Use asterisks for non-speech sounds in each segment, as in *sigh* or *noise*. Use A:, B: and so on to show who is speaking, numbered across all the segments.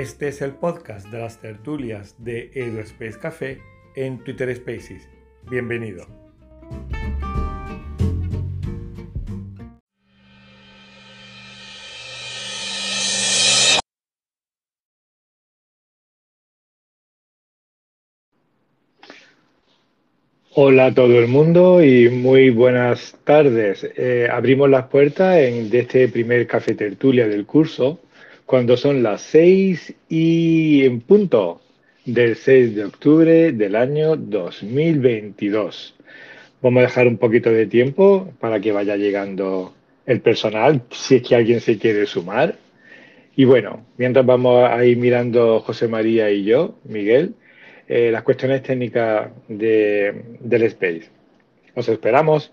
A: Este es el podcast de las tertulias de EduSpace Café en Twitter Spaces. Bienvenido. Hola a todo el mundo y muy buenas tardes. Eh, abrimos las puertas en, de este primer café tertulia del curso cuando son las seis y en punto del 6 de octubre del año 2022. Vamos a dejar un poquito de tiempo para que vaya llegando el personal, si es que alguien se quiere sumar. Y bueno, mientras vamos a ir mirando José María y yo, Miguel, eh, las cuestiones técnicas de, del Space. Os esperamos.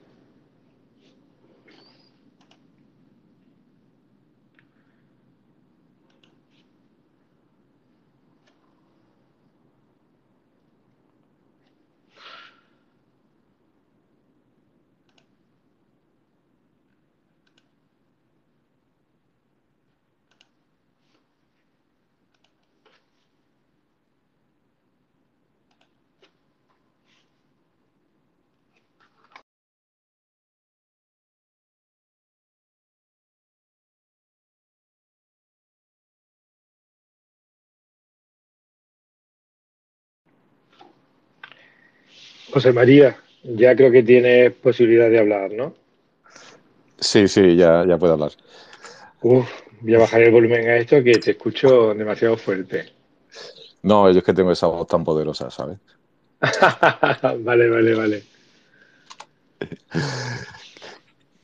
A: José María, ya creo que tienes posibilidad de hablar, ¿no?
B: Sí, sí, ya, ya puedo hablar.
A: Uf, voy a bajar el volumen a esto que te escucho demasiado fuerte.
B: No, yo es que tengo esa voz tan poderosa, ¿sabes? *laughs*
A: vale, vale, vale.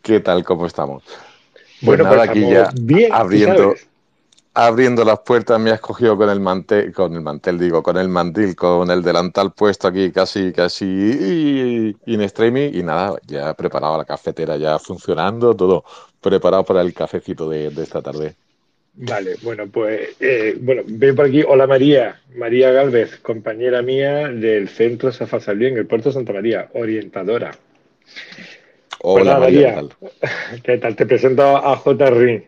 B: ¿Qué tal? ¿Cómo estamos?
A: Pues bueno, nada, pues aquí ya bien,
B: abriendo, abriendo las puertas me has cogido con el mantel, con el mantel digo, con el mandil, con el delantal puesto aquí casi, casi in streaming y nada, ya preparado la cafetera, ya funcionando, todo preparado para el cafecito de, de esta tarde.
A: Vale, bueno, pues, eh, bueno, veo por aquí, hola María, María Galvez, compañera mía del Centro Safa en el Puerto Santa María, orientadora.
B: Hola pues María,
A: María, ¿qué tal? *laughs* ¿qué tal? Te presento a J. Rin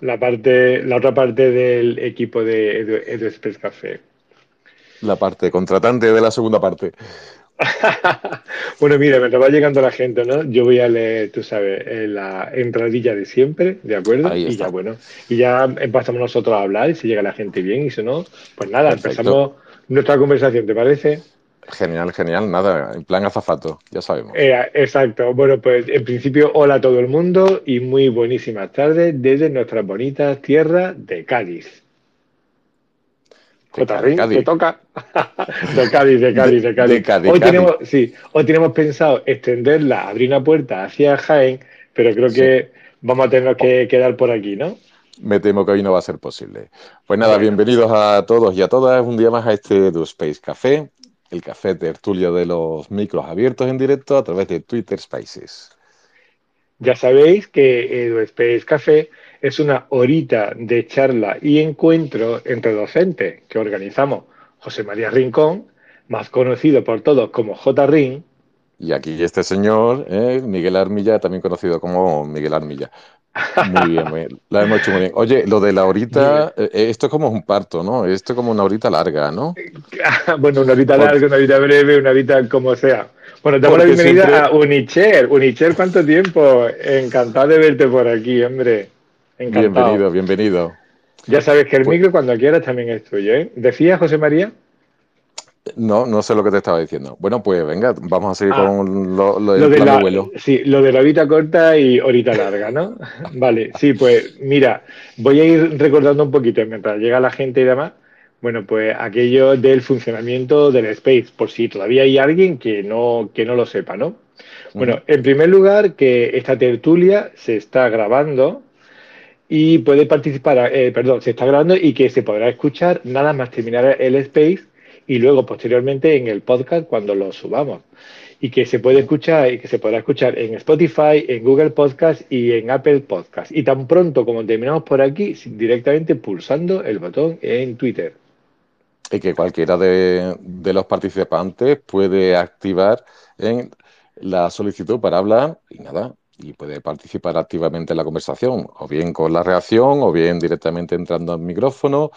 A: la parte, la otra parte del equipo de Edu, Edu Express Café.
B: La parte contratante de la segunda parte. *laughs*
A: bueno, mira, me va llegando la gente, ¿no? Yo voy a leer, tú sabes, la entradilla de siempre, ¿de acuerdo?
B: Ahí
A: y ya, bueno, y ya empezamos nosotros a hablar y si llega la gente bien y si no, pues nada, Perfecto. empezamos nuestra conversación, ¿te parece?
B: Genial, genial, nada, en plan azafato, ya sabemos.
A: Eh, exacto, bueno, pues en principio, hola a todo el mundo y muy buenísimas tardes desde nuestras bonitas tierras de Cádiz. Cotarrín, te toca. *laughs* de Cádiz, de Cádiz, de Cádiz.
B: De Cádiz
A: hoy,
B: Cádiz.
A: Tenemos, sí, hoy tenemos pensado extenderla, abrir una puerta hacia Jaén, pero creo que sí. vamos a tener que quedar por aquí, ¿no?
B: Me temo que hoy no va a ser posible. Pues nada, bienvenidos a todos y a todas un día más a este Do Space Café, el café tertulio de los micros abiertos en directo a través de Twitter Spaces.
A: Ya sabéis que EduSpace Café es una horita de charla y encuentro entre docentes que organizamos José María Rincón, más conocido por todos como J. Rin.
B: Y aquí este señor, eh, Miguel Armilla, también conocido como Miguel Armilla. Muy bien, muy bien, la hemos hecho muy bien. Oye, lo de la horita, eh, esto es como un parto, ¿no? Esto es como una horita larga, ¿no?
A: bueno, una horita larga, una horita breve, una horita como sea. Bueno, te damos la bienvenida siempre... a Unicher. Unicher, ¿cuánto tiempo? Encantado de verte por aquí, hombre. Encantado.
B: Bienvenido, bienvenido.
A: Ya sabes que el pues... micro cuando quieras también es tuyo, ¿eh? ¿Decía José María?
B: No, no sé lo que te estaba diciendo. Bueno, pues venga, vamos a seguir ah, con lo, lo,
A: lo de la, abuelo. Sí, lo de la horita corta y horita larga, ¿no? *laughs* vale, sí, pues mira, voy a ir recordando un poquito mientras llega la gente y demás. Bueno, pues aquello del funcionamiento del space, por si todavía hay alguien que no, que no lo sepa, ¿no? Bueno, uh -huh. en primer lugar, que esta tertulia se está grabando y puede participar, eh, perdón, se está grabando y que se podrá escuchar nada más terminar el space y luego posteriormente en el podcast cuando lo subamos. Y que se puede escuchar y que se podrá escuchar en Spotify, en Google Podcast y en Apple Podcast. Y tan pronto como terminamos por aquí, directamente pulsando el botón en Twitter.
B: Y que cualquiera de, los participantes puede activar en la solicitud para hablar y nada, y puede participar activamente en la conversación, o bien con la reacción, o bien directamente entrando al micrófono,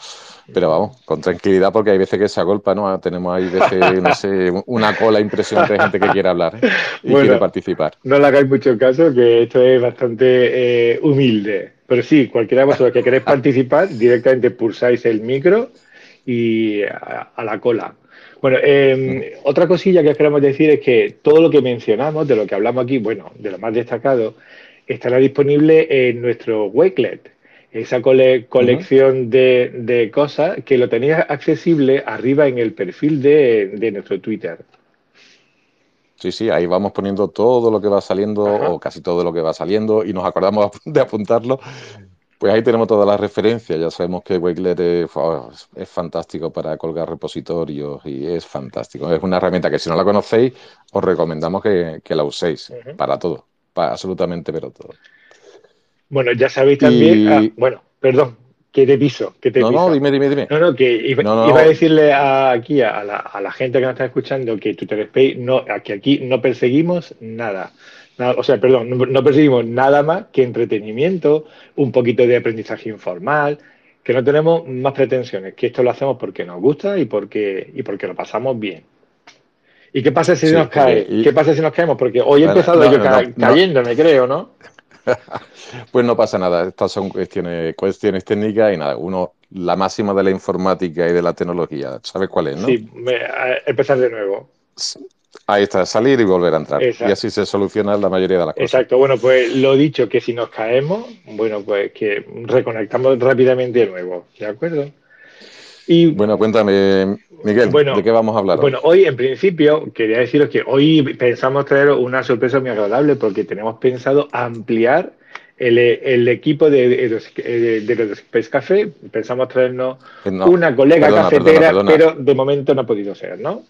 B: pero vamos, con tranquilidad porque hay veces que se agolpa, ¿no? Tenemos ahí veces, no sé, una cola impresionante de gente que quiere hablar ¿eh? y quiere participar.
A: No le hagáis mucho caso, que esto es bastante eh, humilde, pero sí, cualquiera de vosotros que queréis participar, directamente pulsáis el micro y a, la cola. Bueno, em, otra cosilla que queremos decir es que todo lo que mencionamos, de lo que hablamos aquí, bueno, de lo más destacado, estará disponible en nuestro Wakelet, esa colección de, cosas que lo tenéis accesible arriba en el perfil de, nuestro Twitter.
B: Sí, sí, ahí vamos poniendo todo lo que va saliendo, o casi todo lo que va saliendo, y nos acordamos *laughs* de apuntarlo pues ahí tenemos todas las referencias. Ya sabemos que Wakelet es, fantástico para colgar repositorios y es fantástico. Es una herramienta que si no la conocéis, os recomendamos que, la uséis para todo, para absolutamente pero todo.
A: Bueno, ya sabéis también. Ah, bueno, perdón, que te piso. Que te
B: no, no, dime, dime, dime.
A: No, no, que iba, a decirle aquí a la, gente que nos está escuchando que Twitter Space, no, que aquí no perseguimos nada o sea, perdón, no, perseguimos nada más que entretenimiento, un poquito de aprendizaje informal, que no tenemos más pretensiones, que esto lo hacemos porque nos gusta y porque, y porque lo pasamos bien. ¿Y qué pasa si nos cae? ¿Qué pasa si nos caemos? Porque hoy he empezado yo cayéndome, creo, ¿no? *laughs*
B: pues no pasa nada, estas son cuestiones, cuestiones técnicas y nada, uno, la máxima de la informática y de la tecnología, ¿sabes cuál es, no?
A: Sí, empezar de nuevo.
B: Ahí está, salir y volver a entrar. Y así se soluciona la mayoría de las cosas.
A: Exacto, bueno, pues lo dicho, que si nos caemos, bueno, pues que reconectamos rápidamente de nuevo, ¿de acuerdo?
B: Y, bueno, cuéntame, Miguel, ¿de qué vamos a hablar?
A: Bueno, hoy en principio quería deciros que hoy pensamos traer una sorpresa muy agradable porque tenemos pensado ampliar el, equipo de, de, de, los Café. Pensamos traernos una colega cafetera, pero de momento no ha podido ser, ¿no?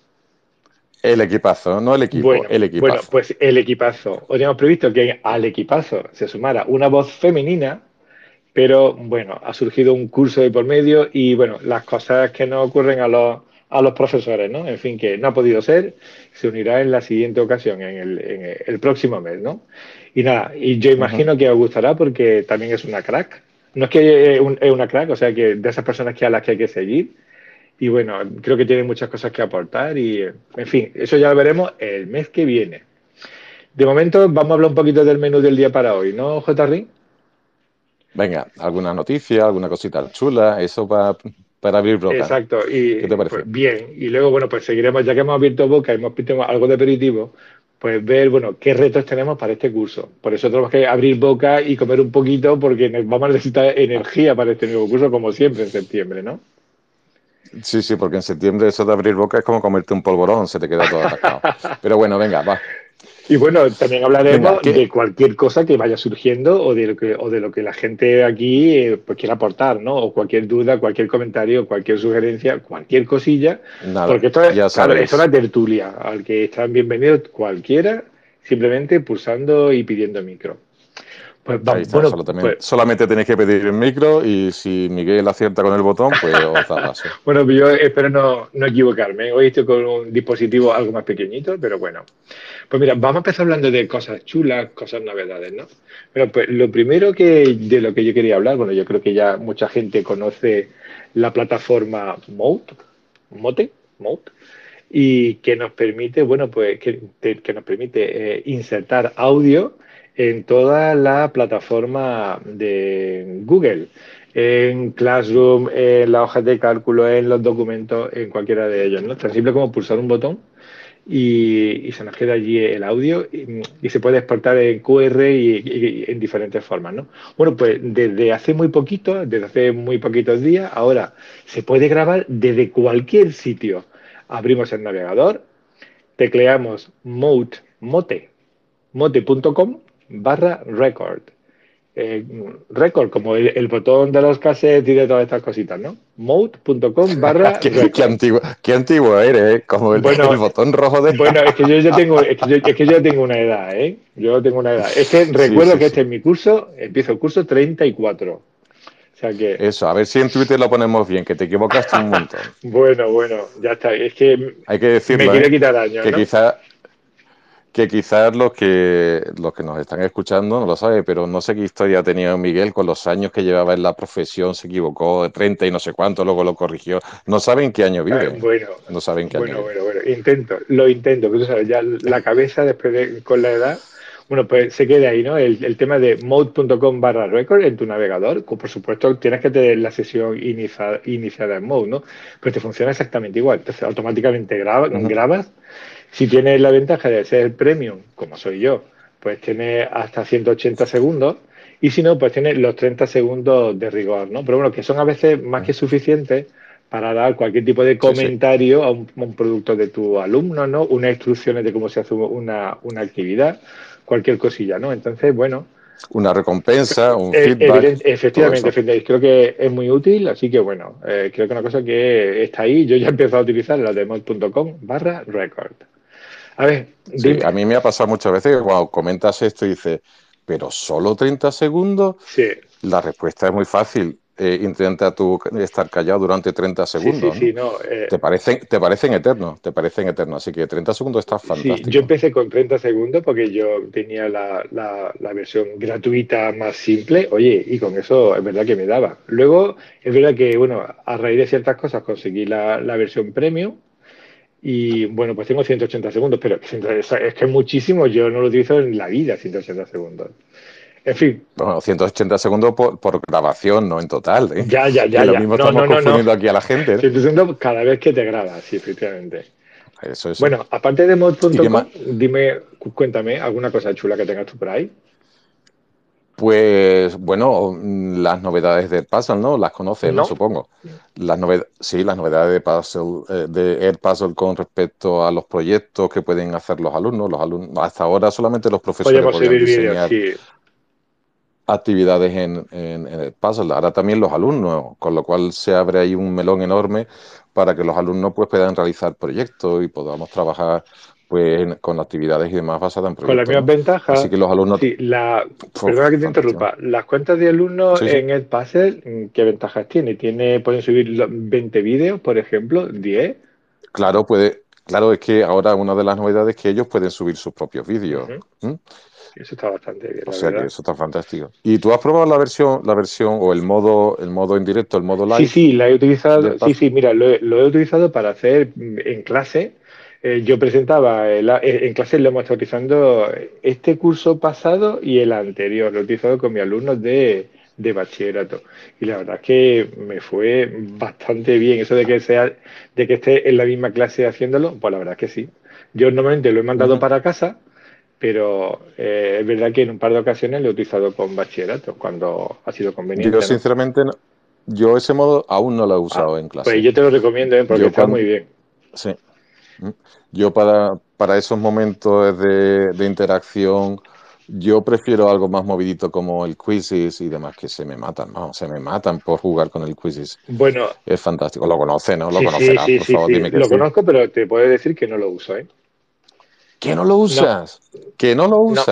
B: El equipazo, no el equipo, el equipazo.
A: Bueno, pues el equipazo. Hoy hemos previsto que al equipazo se sumara una voz femenina, pero bueno, ha surgido un curso de por medio y bueno, las cosas que nos ocurren a los, a los profesores, ¿no? En fin, que no ha podido ser, se unirá en la siguiente ocasión, en el, en el próximo mes, ¿no? Y nada, y yo imagino que os gustará porque también es una crack. No es que es una crack, o sea, que de esas personas que a las que hay que seguir y bueno, creo que tiene muchas cosas que aportar y, en fin, eso ya lo veremos el mes que viene. De momento vamos a hablar un poquito del menú del día para hoy, ¿no, JR?
B: Venga, alguna noticia, alguna cosita chula, eso para, para abrir boca.
A: Exacto, y ¿Qué te parece? Pues, bien, y luego, bueno, pues seguiremos, ya que hemos abierto boca y hemos visto algo de aperitivo, pues ver, bueno, qué retos tenemos para este curso. Por eso tenemos que abrir boca y comer un poquito porque vamos a necesitar energía para este nuevo curso, como siempre en septiembre, ¿no?
B: Sí, sí, porque en septiembre eso de abrir boca es como comerte un polvorón, se te queda todo atascado. Pero bueno, venga, va.
A: Y bueno, también hablaremos de cualquier cosa que vaya surgiendo o de lo que, o de lo que la gente aquí eh, pues quiera aportar, ¿no? O cualquier duda, cualquier comentario, cualquier sugerencia, cualquier cosilla. porque esto es, esto es una tertulia, al que están bienvenidos cualquiera, simplemente pulsando y pidiendo micro.
B: Pues pues solamente tenéis que pedir el micro y si Miguel acierta con el botón, pues *laughs* os da paso.
A: bueno, yo espero no, equivocarme. Hoy estoy con un dispositivo algo más pequeñito, pero bueno. Pues mira, vamos a empezar hablando de cosas chulas, cosas novedades, ¿no? Bueno, pues lo primero que de lo que yo quería hablar, bueno, yo creo que ya mucha gente conoce la plataforma Mote, Mote, Mote, y que nos permite, bueno, pues que, nos permite eh, insertar audio en toda la plataforma de Google, en Classroom, en la hoja de cálculo, en los documentos, en cualquiera de ellos. ¿no? Tan simple como pulsar un botón y, se nos queda allí el audio y, se puede exportar en QR y, en diferentes formas. ¿no? Bueno, pues desde hace muy poquito, desde hace muy poquitos días, ahora se puede grabar desde cualquier sitio. Abrimos el navegador, tecleamos mode, mote, mote.com barra record. Eh, record, como el, botón de los cassettes y de todas estas cositas, ¿no? Mode.com *laughs* barra
B: ¿Qué, qué, antiguo, qué antiguo eres, ¿eh? Como el, botón rojo de...
A: Bueno, es que yo ya tengo, *laughs* es que yo, tengo una edad, ¿eh? Yo tengo una edad. Es que recuerdo que este es mi curso, empiezo el curso 34. O sea que...
B: Eso, a ver si en Twitter lo ponemos bien, que te equivocaste un montón. *laughs*
A: bueno, bueno, ya está. Es que,
B: Hay que decirlo,
A: me quiere ¿eh? quitar años,
B: que quizá que quizás los que, los que nos están escuchando no lo saben, pero no sé qué historia ha tenido Miguel con los años que llevaba en la profesión, se equivocó de 30 y no sé cuánto, luego lo corrigió. No saben qué año vive.
A: Bueno,
B: no saben qué
A: bueno,
B: año
A: bueno, bueno, intento, lo intento, pero tú sabes, ya la cabeza después de, con la edad, bueno, pues se queda ahí, ¿no? El, el tema de mode.com barra record en tu navegador, por supuesto tienes que tener la sesión inicia, iniciada en mode, ¿no? Pero te funciona exactamente igual, entonces automáticamente graba, uh -huh. grabas si tienes la ventaja de ser premium, como soy yo, pues tiene hasta 180 segundos. Y si no, pues tiene los 30 segundos de rigor, ¿no? Pero bueno, que son a veces más que suficientes para dar cualquier tipo de comentario sí, sí. A, un, a, un, producto de tu alumno, ¿no? Unas instrucciones de cómo se hace una, una actividad, cualquier cosilla, ¿no? Entonces, bueno.
B: Una recompensa, un eh, feedback.
A: Efectivamente, efectivamente, creo que es muy útil, así que bueno, eh, creo que una cosa que está ahí, yo ya he empezado a utilizar la de mod.com barra record.
B: A ver, sí, a mí me ha pasado muchas veces que cuando comentas esto y dices, pero solo 30 segundos,
A: sí.
B: la respuesta es muy fácil. Eh, intenta tú estar callado durante 30 segundos.
A: Sí, sí, sí, no, eh,
B: te, parecen, te parecen eternos, te parecen eternos. Así que 30 segundos está fantástico.
A: Yo empecé con 30 segundos porque yo tenía la, la, la, versión gratuita más simple. Oye, y con eso es verdad que me daba. Luego, es verdad que, bueno, a raíz de ciertas cosas conseguí la, la versión premium y bueno, pues tengo 180 segundos, pero *laughs* es que es muchísimo, yo no lo utilizo en la vida, 180 segundos. En fin.
B: Bueno, 180 segundos por, por grabación, no en total. ¿eh?
A: Ya, ya, ya.
B: Que lo
A: ya.
B: mismo
A: no,
B: estamos
A: no, no,
B: confundiendo aquí a la gente. ¿eh?
A: 180 cada vez que te grabas, sí, efectivamente.
B: Eso es.
A: Bueno, aparte de mod.com, dime, cuéntame alguna cosa chula que tengas tú por ahí.
B: Pues bueno, las novedades de Puzzle, ¿no? Las conoces,
A: ¿No?
B: supongo. Las noved sí, las novedades de Puzzle, eh, de Air Puzzle con respecto a los proyectos que pueden hacer los alumnos. Los alumnos hasta ahora solamente los profesores podían diseñar
A: vídeos, sí.
B: actividades en, en, en Puzzle. Ahora también los alumnos, con lo cual se abre ahí un melón enorme para que los alumnos pues puedan realizar proyectos y podamos trabajar pues con actividades y demás basadas en proyectos.
A: Con las mismas
B: ¿no?
A: ventajas.
B: Así que los alumnos...
A: Sí, la, perdona que te interrumpa. Las cuentas de alumnos
B: Sí, sí.
A: en Edpuzzle, ¿qué ventajas tiene? ¿Tiene? ¿Pueden subir lo- 20 vídeos, por ejemplo? ¿10?
B: Claro, puede, claro, es que ahora una de las novedades es que ellos pueden subir sus propios vídeos. ¿Mm?
A: Eso está bastante bien,
B: O
A: la
B: sea que eso está fantástico. ¿Y tú has probado la versión, la versión o el modo, el modo en directo, el modo live?
A: Sí, sí, la he utilizado. Sí, sí, mira, lo he, lo he utilizado para hacer mm, en clase. Eh, yo presentaba, el- eh, en clase lo hemos estado utilizando este curso pasado y el anterior. Lo he utilizado con mis alumnos de, de bachillerato. Y la verdad es que me fue bastante bien. Eso de que sea, de que esté en la misma clase haciéndolo, pues la verdad es que sí. Yo normalmente lo he mandado para casa, pero eh, es verdad que en un par de ocasiones lo he utilizado con bachillerato, cuando ha sido conveniente.
B: Yo sinceramente, no- yo ese modo aún no lo he usado
A: Ah,
B: en clase.
A: Pues yo te lo recomiendo, ¿eh? porque
B: Yo
A: está
B: cuando-
A: muy bien.
B: Sí. Yo para, para esos momentos de, de interacción, yo prefiero algo más movidito como el Quizzes y demás, que se me matan, ¿no? Se me matan por jugar con el Quizzes.
A: Bueno,
B: Es fantástico. Lo conoces, ¿no? Lo
A: sí,
B: conocerás,
A: sí,
B: por
A: sí,
B: favor, dime que
A: Lo
B: sí.
A: conozco, pero te puedo decir que no lo uso, ¿eh?
B: ¿Que no lo usas? ¿Que no lo
A: No.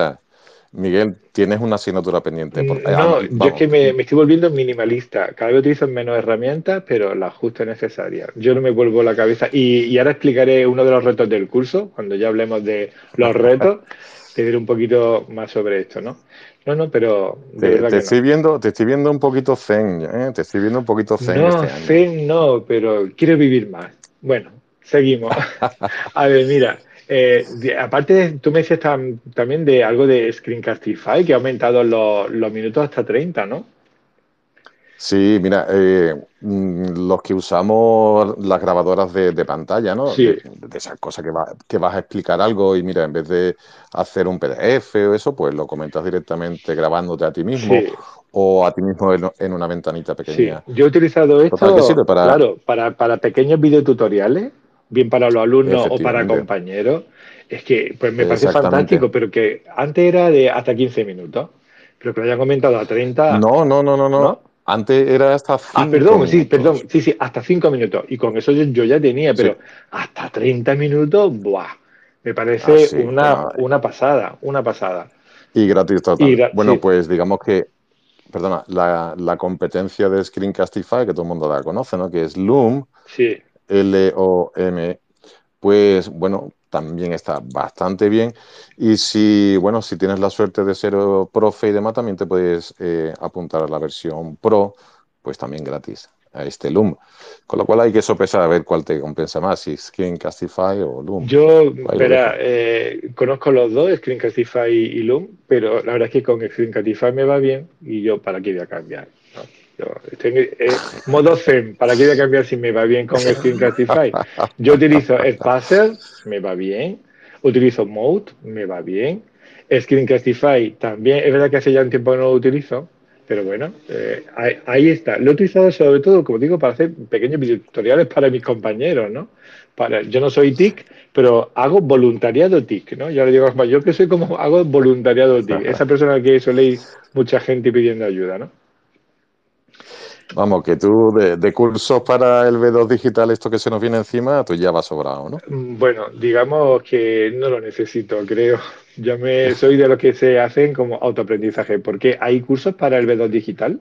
B: Miguel, tienes una asignatura pendiente. por- ah,
A: No, yo es que me, me estoy volviendo minimalista. Cada vez utilizo menos herramientas, pero las justas necesarias. Yo no me vuelvo la cabeza. Y, y ahora explicaré uno de los retos del curso, cuando ya hablemos de los retos, *laughs* te diré un poquito más sobre esto, ¿no? No, no, pero de
B: Te,
A: verdad
B: te
A: que
B: estoy viendo, te estoy viendo un poquito zen, ¿eh? Te estoy viendo un poquito zen
A: No,
B: este año.
A: Zen no, pero quiero vivir más. Bueno, seguimos. *laughs* A ver, mira, eh, de- aparte, de- tú me decías tam- también de algo de Screencastify, que ha aumentado los, los minutos hasta 30, ¿no?
B: Sí, mira, eh, mm, los que usamos las grabadoras de, de pantalla, ¿no?
A: Sí.
B: De, de esas cosas que, va- que vas a explicar algo y mira, en vez de hacer un PDF o eso, pues lo comentas directamente grabándote a ti mismo
A: Sí.
B: o a ti mismo en, en una ventanita
A: Sí,
B: pequeña.
A: yo he utilizado
B: Total,
A: esto,
B: sirve para...
A: claro, para, para pequeños videotutoriales, bien para los alumnos o para compañeros. Es que pues me parece fantástico, pero que antes era de hasta 15 minutos, pero que lo hayan aumentado a 30,
B: No, no, no, no, no.
A: ¿no?
B: Antes era hasta
A: Ah,
B: cinco
A: perdón, sí,
B: minutos.
A: perdón, sí, sí, hasta 5 minutos. Y con eso yo, yo ya tenía,
B: Sí.
A: pero hasta 30 minutos, ¡buah! Me parece
B: Ah, sí,
A: una,
B: bueno,
A: una pasada, una pasada.
B: Y gratis total.
A: Y gra-
B: bueno,
A: sí.
B: pues digamos que, perdona, la, la competencia de Screencastify, que todo el mundo la conoce, ¿no? Que es Loom,
A: Sí,
B: L-O-M, pues bueno, también está bastante bien. Y si, bueno, si tienes la suerte de ser profe y demás, también te puedes eh, apuntar a la versión Pro, pues también gratis, a este Loom. Con lo cual hay que sopesar a ver cuál te compensa más, si Screencastify o Loom.
A: Yo, espera, eh, conozco los dos, Screencastify y Loom, pero la verdad es que con Screencastify me va bien y yo para qué voy a cambiar. Yo en modo Zen, ¿para qué voy a cambiar si me va bien con Screencastify? Yo utilizo Spacer, me va bien. Utilizo Mode, me va bien. Screencastify también, es verdad que hace ya un tiempo que no lo utilizo, pero bueno, eh, ahí, está. Lo he utilizado sobre todo, como digo, para hacer pequeños tutoriales para mis compañeros, ¿no? Yo no soy TIC, pero hago voluntariado TIC, ¿no? Ya le digo, yo que soy como hago voluntariado TIC, esa persona que soléis mucha gente pidiendo ayuda, ¿no?
B: Vamos, que tú de, cursos para el B2 digital, esto que se nos viene encima, tú ya vas sobrado, ¿no?
A: Mm, bueno, digamos que no lo necesito, creo. Yo me soy de los que se hacen como autoaprendizaje, porque hay cursos para el B2 digital.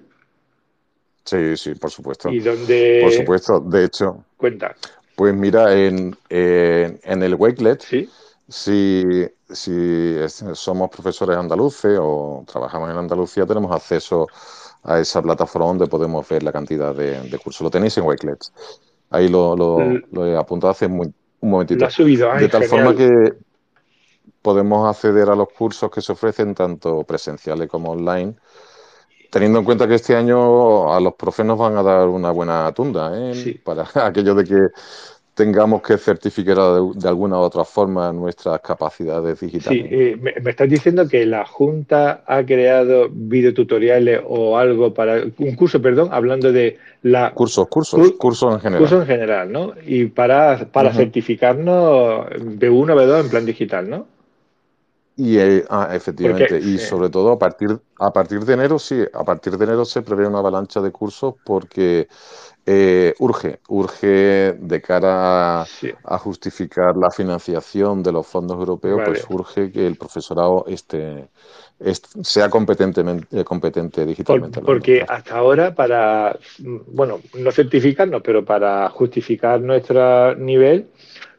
B: Sí, sí, por supuesto.
A: ¿Y dónde?
B: Por supuesto, de hecho.
A: Cuenta.
B: Pues mira, en, en el Wakelet,
A: ¿Sí?
B: si, si somos profesores andaluces o trabajamos en Andalucía, tenemos acceso a esa plataforma donde podemos ver la cantidad de, cursos. Lo tenéis en Wakelets. Ahí lo, lo, he apuntado hace un momentito.
A: Lo subido,
B: de tal forma que podemos acceder a los cursos que se ofrecen tanto presenciales como online, teniendo en cuenta que este año a los profes nos van a dar una buena tunda, ¿eh? para *laughs* aquello de que tengamos que certificar de, alguna u otra forma nuestras capacidades digitales.
A: Sí, eh, me, estás diciendo que la Junta ha creado videotutoriales o algo para un curso, perdón, hablando de la
B: cursos, cursos, cursos en general.
A: Cursos en general, ¿no? Y para, para certificarnos B1, B2 en plan digital, ¿no?
B: Y eh, ah, efectivamente, y sobre todo a partir, a partir de enero, sí, a partir de enero se prevé una avalancha de cursos porque eh, urge, urge de cara a, justificar la financiación de los fondos europeos, pues urge que el profesorado esté, sea competentemente, competente digitalmente.
A: porque hasta ahora, para, bueno, no certificarnos, pero para justificar nuestro nivel,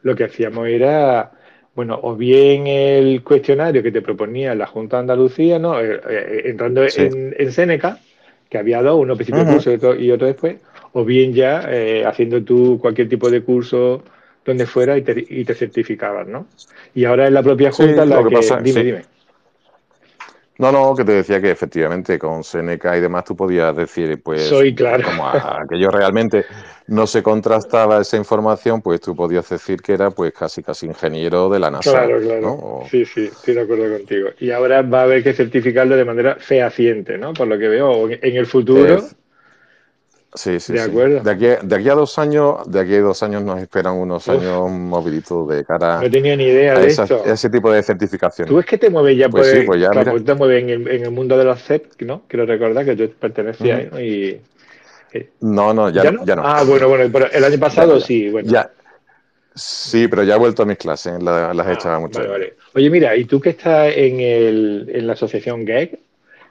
A: lo que hacíamos era bueno, o bien el cuestionario que te proponía la Junta de Andalucía, ¿no? Eh, eh, entrando en, en Seneca, que había dos, uno principio de curso y otro después, o bien ya eh, haciendo tú cualquier tipo de curso donde fuera y te, y te certificabas, ¿no? Y ahora es la propia Junta la que, dime, dime.
B: No, no, que te decía que efectivamente con Seneca y demás tú podías decir, pues,
A: Soy claro.
B: como a, aquello realmente no se contrastaba esa información, pues tú podías decir que era pues casi casi ingeniero de la NASA.
A: Claro, claro. Sí, sí, estoy de acuerdo contigo. Y ahora va a haber que certificarlo de manera fehaciente, ¿no? Por lo que veo, en el futuro.
B: Sí, sí, de acuerdo. De, aquí, de aquí a dos años, de aquí a dos años nos esperan unos años movilitos de cara
A: no tenía ni idea de esto.
B: ese tipo de certificación.
A: ¿Tú es que te mueves ya pues por, sí, pues ya, te mueves en el, en el, mundo de los CEP, ¿no? Quiero recordar que tú pertenecías ahí, y
B: eh, no, no ya, no, ya, no,
A: Ah, bueno, bueno, pero el año pasado sí, bueno.
B: Ya. Sí, pero ya he vuelto a mis clases, las, las he ah, echado mucho.
A: Vale, vale. Oye, mira, ¿y tú que estás en, el, en la asociación GEC?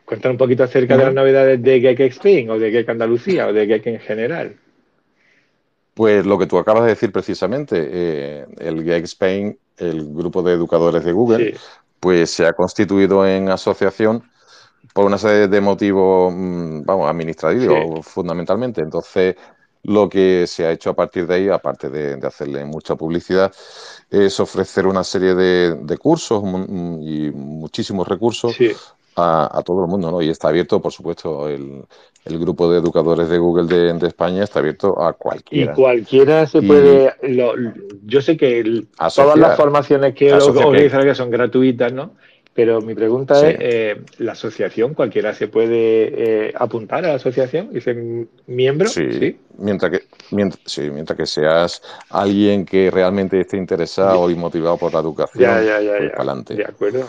A: Cuéntanos un poquito acerca de las novedades de Geek Spain o de Geek Andalucía o de Geek en general.
B: Pues lo que tú acabas de decir precisamente, eh, el Geek Spain, el grupo de educadores de Google, pues se ha constituido en asociación por una serie de motivos, mm, vamos, administrativos fundamentalmente. Entonces, lo que se ha hecho a partir de ahí, aparte de, hacerle mucha publicidad, es ofrecer una serie de, cursos y muchísimos recursos a, todo el mundo, ¿no? Y está abierto, por supuesto, el, grupo de educadores de Google de, España está abierto a cualquiera.
A: Y cualquiera se puede. yo sé que todas las formaciones que organizan que son gratuitas, ¿no? Pero mi pregunta es, eh, ¿la asociación, cualquiera se puede eh, apuntar a la asociación y ser miembro?
B: Sí, Mientras, que, mientras, sí, mientras que seas alguien que realmente esté interesado y motivado por la educación,
A: ya, ya, ya,
B: pues adelante.
A: De acuerdo.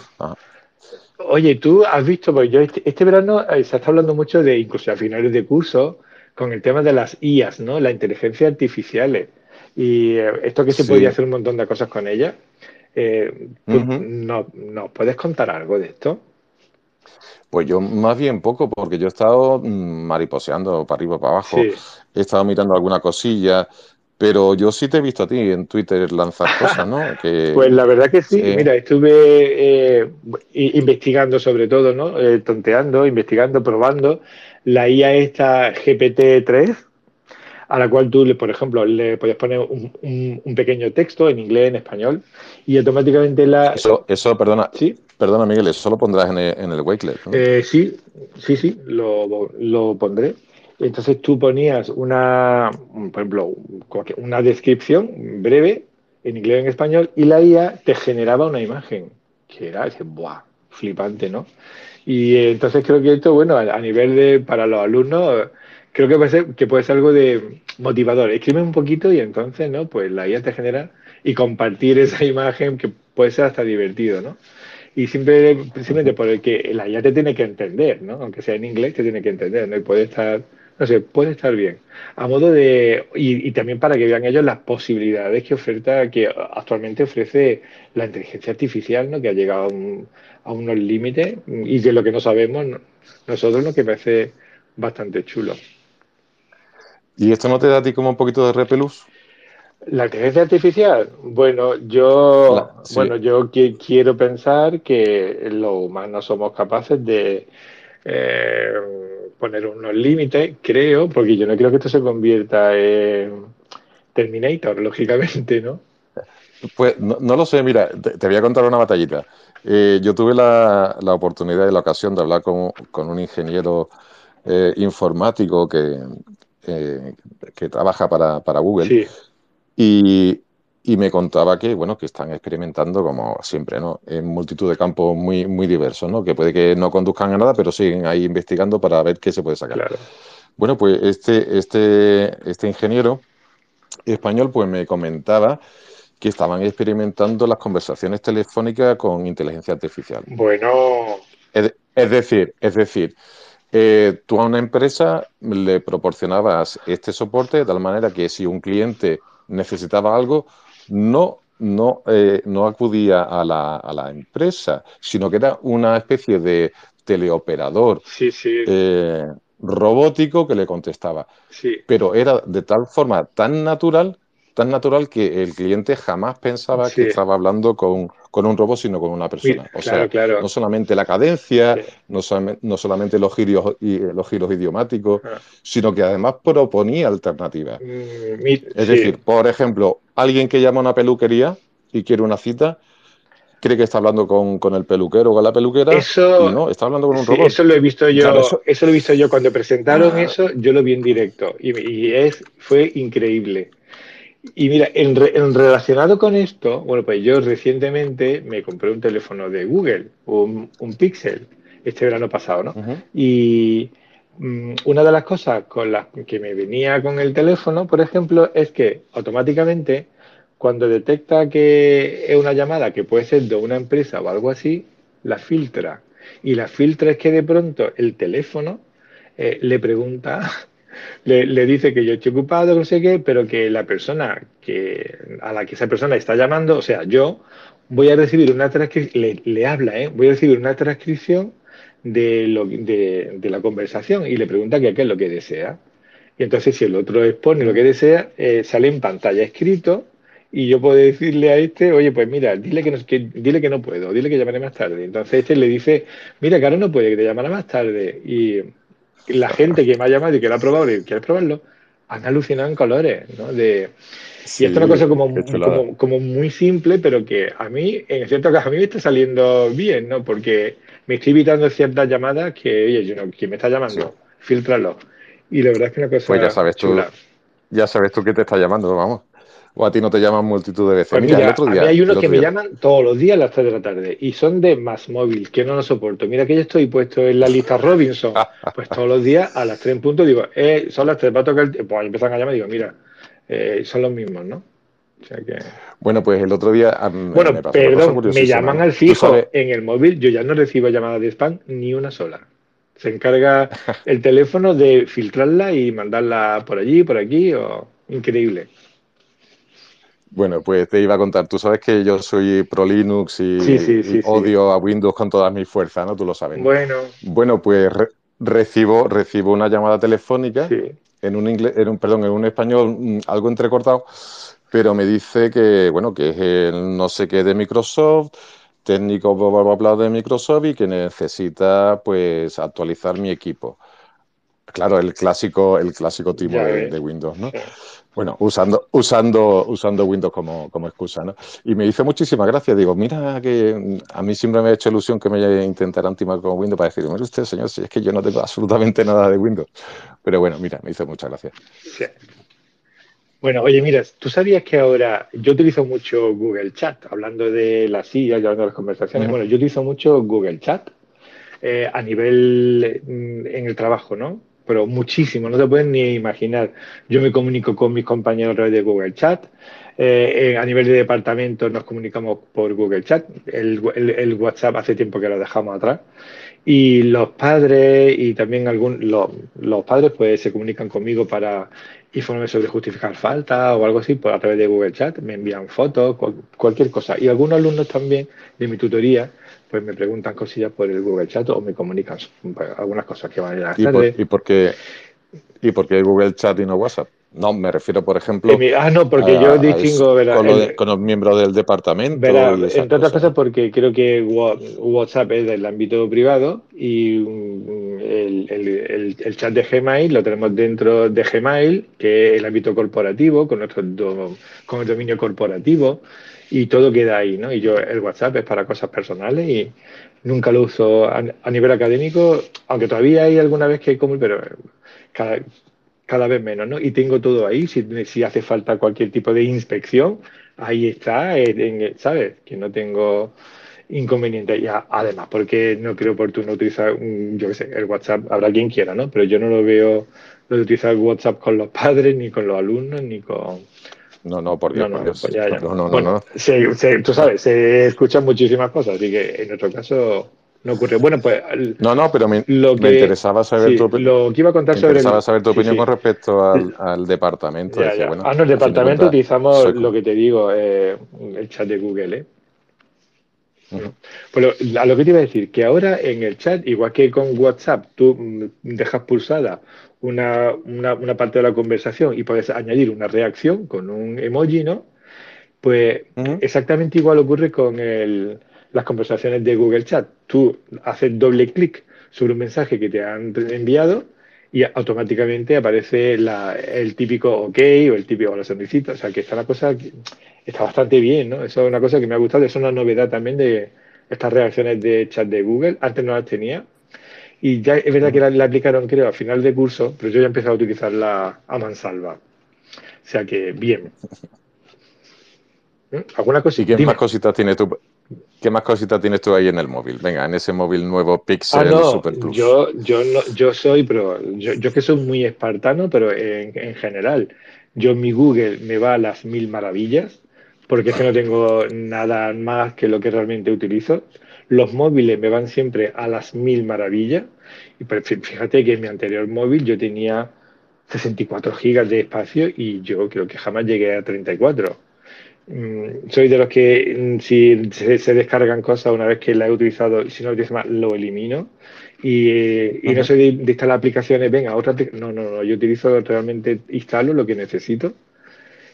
A: Oye, tú has visto, pues yo este, este, verano eh, se está hablando mucho de, incluso a finales de curso, con el tema de las IAS, ¿no? La inteligencia artificiales. Y eh, esto que se podría hacer un montón de cosas con ella. Eh, no, puedes contar algo de esto?
B: Pues yo más bien poco, porque yo he estado mm, mariposeando para arriba, para abajo. He estado mirando alguna cosilla Pero yo sí te he visto a ti en Twitter lanzar cosas, ¿no? *laughs* Que,
A: pues la verdad que sí. Mira, estuve eh, investigando sobre todo, ¿no? Eh, tonteando, investigando, probando la IA esta GPT-3, a la cual tú, por ejemplo, le puedes poner un, pequeño texto en inglés, en español, y automáticamente la...
B: Eso, eso perdona, ¿Sí? perdona Miguel, eso lo pondrás en el, en Wakelet.
A: Eh, sí, sí, sí, lo, lo pondré. Entonces tú ponías una, por ejemplo, una descripción breve en inglés o en español y la IA te generaba una imagen que era, ¡buah! Flipante, ¿no? Y entonces creo que esto, bueno, a, nivel de, para los alumnos, creo que puede ser, que puede ser algo de motivador. Escribe un poquito y entonces, ¿no? Pues la IA te genera y compartir esa imagen que puede ser hasta divertido, ¿no? Y siempre, simplemente por el que la IA te tiene que entender, ¿no? Aunque sea en inglés, te tiene que entender, ¿no? Y puede estar no sé, puede estar bien. A modo de. Y, también para que vean ellos las posibilidades que oferta, que actualmente ofrece la inteligencia artificial, ¿no? Que ha llegado a, unos límites y de lo que no sabemos nosotros, lo que parece bastante chulo.
B: ¿Y esto no te da a ti como un poquito de repelús?
A: La inteligencia artificial, bueno, yo, bueno, yo quiero pensar que los humanos somos capaces de eh, poner unos límites, creo, porque yo no creo que esto se convierta en Terminator, *laughs* lógicamente, ¿no?
B: Pues no, lo sé, mira, te, voy a contar una batallita. Eh, yo tuve la, oportunidad y la ocasión de hablar con, un ingeniero eh, informático que, eh, que trabaja para, para Google. Sí. Y, y me contaba que, bueno, que están experimentando, como siempre, ¿no? En multitud de campos muy, muy diversos, ¿no? Que puede que no conduzcan a nada, pero siguen ahí investigando para ver qué se puede sacar. Bueno, pues este, este, este ingeniero español, pues me comentaba que estaban experimentando las conversaciones telefónicas con inteligencia artificial.
A: Bueno.
B: Es, es decir, es decir, eh, tú a una empresa le proporcionabas este soporte de tal manera que si un cliente necesitaba algo, no, no, eh, no acudía a la, a la, empresa, sino que era una especie de teleoperador eh, robótico que le contestaba. Pero era de tal forma tan natural tan natural que el cliente jamás pensaba que estaba hablando con, un robot, sino con una persona. o sea, no solamente la cadencia, no, no, solamente los giros, los giros idiomáticos, ah. sino que además proponía alternativas. Mm, es decir, por ejemplo, alguien que llama a una peluquería y quiere una cita, cree que está hablando con, el peluquero o con la peluquera
A: eso,
B: y no, está hablando con un robot.
A: Eso lo he visto yo, eso, lo he visto yo cuando presentaron ah. eso, yo lo vi en directo y, y, es, fue increíble. Y mira, en, relacionado con esto, bueno, pues yo recientemente me compré un teléfono de Google, un, un Pixel, este verano pasado, ¿no? Y mm, una de las cosas con las que me venía con el teléfono, por ejemplo, es que automáticamente cuando detecta que es una llamada que puede ser de una empresa o algo así, la filtra. Y la filtra es que de pronto el teléfono eh, le pregunta le, dice que yo estoy ocupado, no sé qué, pero que la persona que, a la que esa persona está llamando, o sea, yo voy a recibir una transcripción, le, habla, ¿eh? voy a recibir una transcripción de, lo, de, la conversación y le pregunta qué es lo que desea. Y entonces si el otro expone lo que desea, eh, sale en pantalla escrito y yo puedo decirle a este, oye, pues mira, dile que no, dile que no puedo, dile que llamaré más tarde. Entonces este le dice, mira, que ahora no puede, que te llamará más tarde. Y la gente que me ha llamado y que lo ha probado y quiere probarlo, han alucinado en colores, ¿no? De, y esto es una cosa como, como, muy simple, pero que a mí, en cierto caso, a mí me está saliendo bien, ¿no? Porque me estoy evitando ciertas llamadas que, oye, yo no, ¿quién me está llamando? Filtralo. Y la verdad es que una cosa
B: pues ya sabes Tú, ya sabes tú que te está llamando, vamos o a ti no te llaman multitud de veces.
A: Pues mira, otro día, a mí hay unos que me llaman todos los días a las 3 de la tarde y son de más móvil, que no lo soporto. Mira que yo estoy puesto en la lista Robinson, *laughs* pues todos los días a las 3 en punto digo, eh, son las 3, va a tocar el... Pues empiezan a llamar y digo, mira, eh, son los mismos, ¿no?
B: O sea que... Bueno, pues el otro día.
A: Bueno, me perdón, me llaman al fijo en el móvil. Yo ya no recibo llamadas de spam ni una sola. Se encarga *laughs* el teléfono de filtrarla y mandarla por allí, por aquí, o increíble.
B: Bueno, pues te iba a contar, tú sabes que yo soy pro Linux y, odio a Windows con todas mis fuerzas, ¿no? Tú lo sabes.
A: Bueno.
B: Bueno, pues recibo, recibo una llamada telefónica en un inglés, en un, perdón, en un español mm, algo entrecortado, pero me dice que, bueno, que es el no sé qué de Microsoft, técnico bla, bla, bla, de Microsoft y que necesita pues actualizar mi equipo. Claro, el clásico, el clásico tipo de, de, Windows, ¿no? Bueno, usando, usando, usando Windows como, como, excusa, ¿no? Y me hizo muchísimas gracias. Digo, mira que a mí siempre me ha hecho ilusión que me intentaran timar con Windows para decir, mire usted, señor, si es que yo no tengo absolutamente nada de Windows. Pero bueno, mira, me hizo muchas gracias.
A: Sí. Bueno, oye, mira, ¿tú sabías que ahora yo utilizo mucho Google Chat, hablando de las sillas, hablando de las conversaciones? Uh -huh. Bueno, yo utilizo mucho Google Chat eh, a nivel mm, en el trabajo, ¿no? Pero muchísimo, no te pueden ni imaginar. Yo me comunico con mis compañeros a través de Google Chat. Eh, a nivel de departamento nos comunicamos por Google Chat. El, el, el, WhatsApp hace tiempo que lo dejamos atrás. Y los padres y también algún, los, los padres pues se comunican conmigo para informarme sobre justificar falta o algo así por, a través de Google Chat. Me envían fotos, cual, cualquier cosa. Y algunos alumnos también de mi tutoría pues me preguntan cosillas por el Google Chat o me comunican algunas cosas que van a
B: ir a ¿Y, por, ¿y, por qué, ¿Y por qué Google Chat y no WhatsApp? No, me refiero, por ejemplo.
A: Ah, no, porque a, yo distingo.
B: Verá, con, de, con, los miembros del departamento.
A: Verá, entre otras cosas. porque creo que WhatsApp es del ámbito privado y el, el, el, el, chat de Gmail lo tenemos dentro de Gmail, que es el ámbito corporativo, con, nuestro, con el dominio corporativo y todo queda ahí, ¿no? Y yo, el WhatsApp es para cosas personales y nunca lo uso a, a nivel académico, aunque todavía hay alguna vez que como, pero cada, cada vez menos, ¿no? Y tengo todo ahí, si, si hace falta cualquier tipo de inspección, ahí está, ¿sabes? Que no tengo inconveniente. Y además, porque no creo oportuno utilizar, yo qué sé, el WhatsApp, habrá quien quiera, ¿no? Pero yo no lo veo lo de utilizar WhatsApp con los *laughs* padres, ni con los alumnos, ni con
B: no, no, por Dios,
A: no, no,
B: por Dios.
A: Pues ya, ya.
B: no, no,
A: bueno,
B: no.
A: Se, se, tú sabes, se escuchan muchísimas cosas, así que en nuestro caso no ocurre. Bueno, pues.
B: No, no, pero me,
A: lo que,
B: me interesaba saber
A: sí,
B: tu opinión.
A: Lo que iba a contar
B: me
A: sobre.
B: interesaba
A: el,
B: saber tu opinión
A: sí,
B: con respecto al, al departamento.
A: Ya.
B: bueno,
A: ah, no, el departamento
B: cuenta,
A: utilizamos
B: soy-
A: lo que te digo, eh, el chat de Google, ¿eh? Lo- a lo que te iba a decir, que ahora en el chat, igual que con WhatsApp, tú mm, dejas pulsada una, una, una parte de la conversación y puedes añadir una reacción con un emoji, ¿no? Pues exactamente igual ocurre con el- las conversaciones de Google Chat. Tú haces doble clic sobre un mensaje que te han enviado y automáticamente aparece la- el típico OK o el típico la sonrisita. O sea, que está la cosa, está bastante bien, ¿no? Eso es una cosa que me ha gustado, es una novedad también de estas reacciones de chat de Google. Antes no las tenía. Y ya es verdad que la, la aplicaron, creo, a final de curso, pero yo ya he empezado a utilizarla a mansalva. O sea que, bien. *laughs* ¿Mm? ¿Alguna cosa?
B: ¿Y qué más cositas tienes tú? ¿Qué más cositas tienes tú ahí en el móvil? Venga, en ese móvil nuevo Pixel
A: Ah, no,
B: Super Plus.
A: yo, yo, no, yo soy, pero yo, yo que soy muy espartano, pero en, en general, yo mi Google me va a las mil maravillas, porque es que no tengo nada más que lo que realmente utilizo. Los móviles me van siempre a las mil maravillas, y pues fí- fíjate que en mi anterior móvil yo tenía 64 gigas de espacio y yo creo que jamás llegué a 34. Mm, soy de los que mm, si se, se descargan cosas una vez que la he utilizado si no lo utilizo más, lo elimino. Y, eh, y no soy de, de instalar aplicaciones, venga, otra. No, no, no, yo utilizo realmente, instalo lo que necesito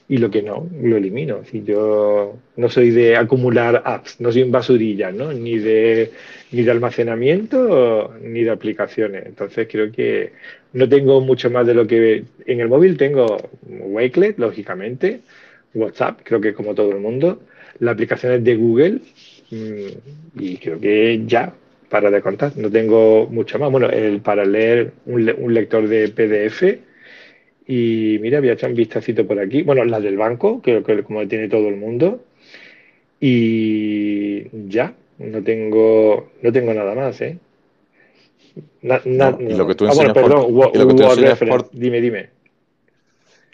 A: y lo que no, lo elimino. Si yo no soy de acumular apps, no soy un basurilla, ¿no? Ni de, ni de almacenamiento ni de aplicaciones. Entonces creo que no tengo mucho más de lo que en el móvil tengo Wakelet, lógicamente, WhatsApp, creo que como todo el mundo, las aplicaciones de Google mm, y creo que ya, para de contar, no tengo mucho más. Bueno, el, para leer un, le- un lector de PDF y mira, voy a echar un vistacito por aquí. Bueno, las del banco, creo que como tiene todo el mundo. Y ya, no tengo, no tengo nada más, ¿eh? Na- na-
B: No, y lo que tú
A: ah,
B: enseñas por-
A: Dime, dime.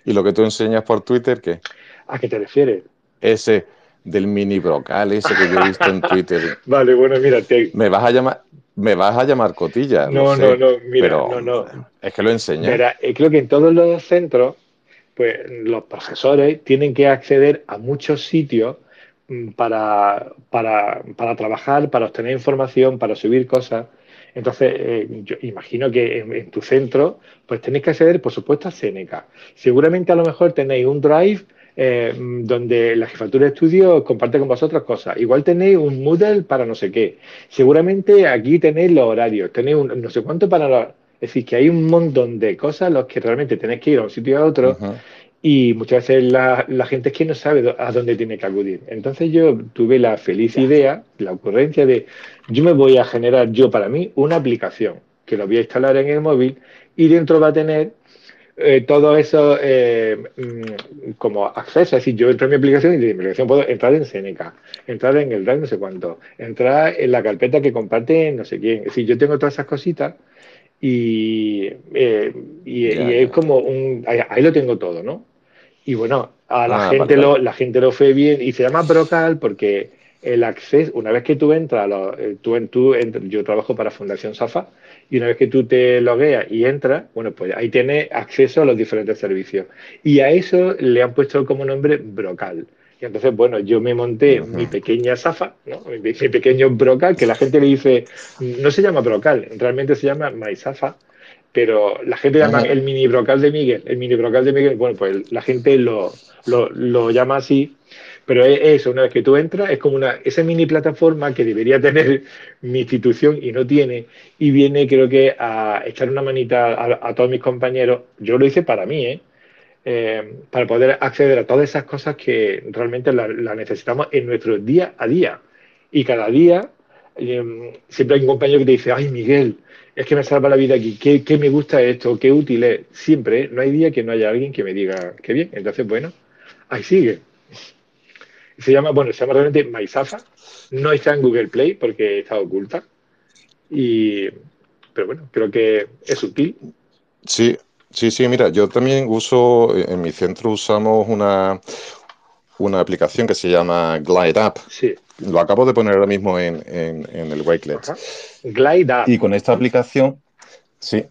B: Y lo que tú enseñas por Twitter, ¿qué?
A: ¿A qué te refieres?
B: Ese del mini brocal, ese que yo he visto en Twitter. *laughs*
A: Vale, bueno, mira, te...
B: Me vas a llamar, me vas a llamar cotilla,
A: No,
B: sé,
A: no, no, mira,
B: pero
A: no, no.
B: es que lo enseñas.
A: Verá, eh, creo que en todos los centros, pues los profesores tienen que acceder a muchos sitios mm, para, para, para trabajar, para obtener información, para subir cosas. Entonces, eh, yo imagino que en, en, tu centro, pues tenéis que acceder, por supuesto, a Seneca. Seguramente a lo mejor tenéis un drive eh, donde la jefatura de estudio comparte con vosotros cosas. Igual tenéis un Moodle para no sé qué. Seguramente aquí tenéis los horarios, tenéis un, no sé cuánto para los... Es decir, que hay un montón de cosas los que realmente tenéis que ir a un sitio a otro. Uh -huh. Y muchas veces la, la, gente es que no sabe a dónde tiene que acudir. Entonces yo tuve la feliz idea, la ocurrencia de, yo me voy a generar yo para mí una aplicación que lo voy a instalar en el móvil y dentro va a tener eh, todo eso eh, como acceso. Es decir, yo entro en mi aplicación y de mi aplicación puedo entrar en Seneca, entrar en el Drive no sé cuánto, entrar en la carpeta que comparte no sé quién. Es decir, yo tengo todas esas cositas y, eh, y, yeah, y es como un... Ahí, ahí, lo tengo todo, ¿no? Y bueno, a la, ah, gente, lo, la gente lo fue bien y se llama Brocal porque el acceso, una vez que tú entras, lo, tú, tú, yo trabajo para Fundación Safa, y una vez que tú te logueas y entras, bueno, pues ahí tienes acceso a los diferentes servicios. Y a eso le han puesto como nombre Brocal. Y entonces, bueno, yo me monté uh -huh. mi pequeña Safa, ¿no? mi, mi, pequeño Brocal, que la gente le dice, no se llama Brocal, realmente se llama MySafa, pero la gente llama uh -huh. el mini brocal de Miguel, el mini brocal de Miguel, bueno, pues la gente lo, lo, lo llama así, pero es eso, una vez que tú entras, es como una, esa mini plataforma que debería tener *laughs* mi institución y no tiene, y viene creo que a echar una manita a, todos mis compañeros, yo lo hice para mí, ¿eh? Eh, para poder acceder a todas esas cosas que realmente las la necesitamos en nuestro día a día. Y cada día eh, siempre hay un compañero que te dice, ay Miguel, es que me salva la vida aquí, ¿Qué, qué, me gusta esto? ¿Qué útil es? Siempre, no hay día que no haya alguien que me diga, qué bien. Entonces, bueno, ahí sigue. Se llama, bueno, se llama realmente MySafa. No está en Google Play porque está oculta. Y, pero bueno, creo que es útil.
B: Sí, sí, sí, mira, yo también uso, en mi centro usamos una, una aplicación que se llama Glide App.
A: Sí.
B: Lo acabo de poner ahora mismo en, en, en el Wakelet.
A: Glide App.
B: Y con esta aplicación, sí,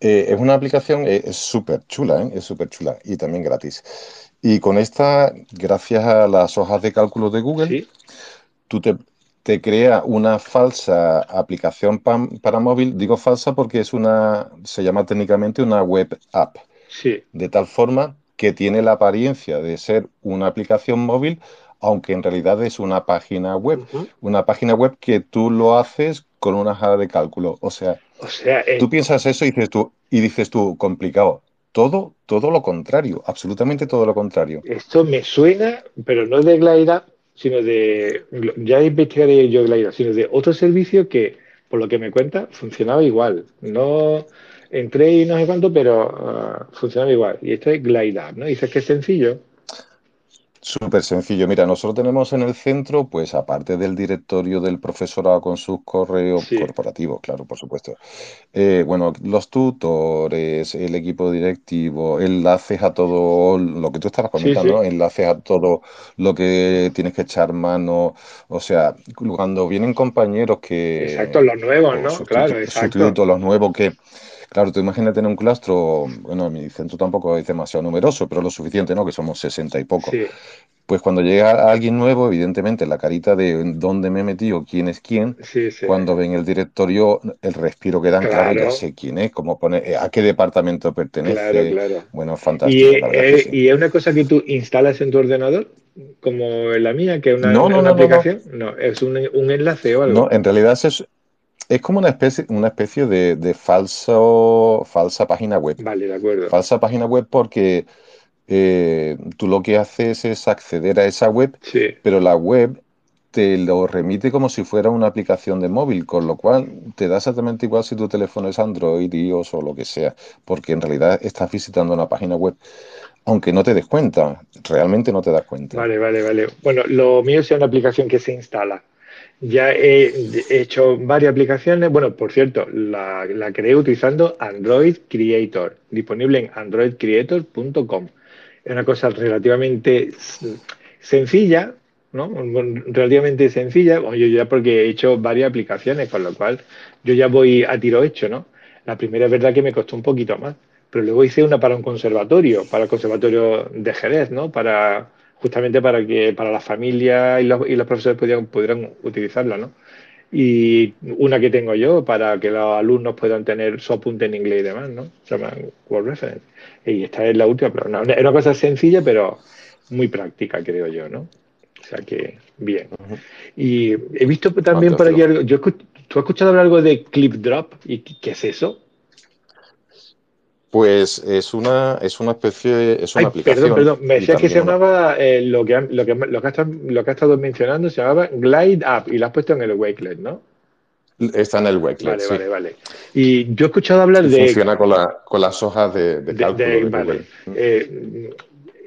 B: eh, es una aplicación, eh, es súper chula, ¿eh? es súper chula y también gratis. Y con esta, gracias a las hojas de cálculo de Google,
A: ¿Sí?
B: tú te, te crea una falsa aplicación pa, para móvil. Digo falsa porque es una, se llama técnicamente una web app.
A: Sí.
B: De tal forma que tiene la apariencia de ser una aplicación móvil, aunque en realidad es una página web.
A: Uh -huh.
B: Una página web que tú lo haces con una hoja de cálculo. O sea,
A: o sea eh...
B: tú piensas eso y dices tú, y dices tú, complicado. Todo, todo lo contrario, absolutamente todo lo contrario.
A: Esto me suena, pero no de Glide sino de, ya investigaré yo Glide sino de otro servicio que, por lo que me cuenta, funcionaba igual. No entré y no sé cuánto, pero uh, funcionaba igual. Y esto es Glide ¿no? Dices que es sencillo.
B: Súper sencillo. Mira, nosotros tenemos en el centro, pues aparte del directorio del profesorado con sus correos sí. corporativos, claro, por supuesto. Eh, bueno, los tutores, el equipo directivo, enlaces a todo lo que tú estabas comentando, sí, sí. enlaces a todo lo que tienes que echar mano. O sea, cuando vienen compañeros que.
A: Exacto, los nuevos, ¿no? Claro, exacto.
B: Sustitutos, los nuevos que Claro, tú imagínate en un claustro, bueno, mi centro tampoco es demasiado numeroso, pero lo suficiente, ¿no? Que somos 60 y poco.
A: Sí.
B: Pues cuando llega alguien nuevo, evidentemente la carita de dónde me he metido, quién es quién,
A: sí, sí.
B: cuando ven el directorio, el respiro que dan, claro. claro, ya sé quién es, cómo pone, eh, a qué departamento pertenece.
A: Claro, claro.
B: Bueno, fantástico.
A: ¿Y, eh, sí. ¿Y es una cosa que tú instalas en tu ordenador? Como en la mía, que es una,
B: no, no,
A: una
B: no,
A: aplicación. No, es un, un enlace o algo.
B: No, en realidad es, es como una especie, una especie de, de, falso, falsa página web.
A: Vale, de acuerdo.
B: Falsa página web porque eh, tú lo que haces es acceder a esa web,
A: sí.
B: pero la web te lo remite como si fuera una aplicación de móvil, con lo cual te da exactamente igual si tu teléfono es Android, iOS o lo que sea, porque en realidad estás visitando una página web. Aunque no te des cuenta, realmente no te das cuenta.
A: Vale, vale, vale. Bueno, lo mío es una aplicación que se instala. Ya he hecho varias aplicaciones. Bueno, por cierto, la, la creé utilizando Android Creator, disponible en androidcreator.com. Es una cosa relativamente sencilla, ¿no? Relativamente sencilla, yo ya porque he hecho varias aplicaciones, con lo cual yo ya voy a tiro hecho, ¿no? La primera es verdad que me costó un poquito más, pero luego hice una para un conservatorio, para el conservatorio de Jerez, ¿no? Para justamente para que para la familia y los, y los profesores pudieran, pudieran utilizarla, ¿no? y una que tengo yo para que los alumnos puedan tener su apunte en inglés y demás, ¿no? Se llama Word Reference. Y esta es la última, pero no, es una cosa sencilla, pero muy práctica, creo yo, ¿no? O sea que, bien. Y he visto también por aquí algo, yo, ¿tú has escuchado hablar algo de Clip Drop? ¿Y qué es eso?
B: Pues es una, es una especie, es una aplicación.
A: Perdón, perdón, me decías que se llamaba, eh, lo, que, lo, que, lo, que has, lo que has estado mencionando, se llamaba Glide App y lo has puesto en el Wakelet, ¿no?
B: Está en el Wakelet,
A: Vale, vale, vale. Y yo he escuchado hablar de...
B: Funciona con, la, con las hojas de, de cálculo.
A: vale. Eh,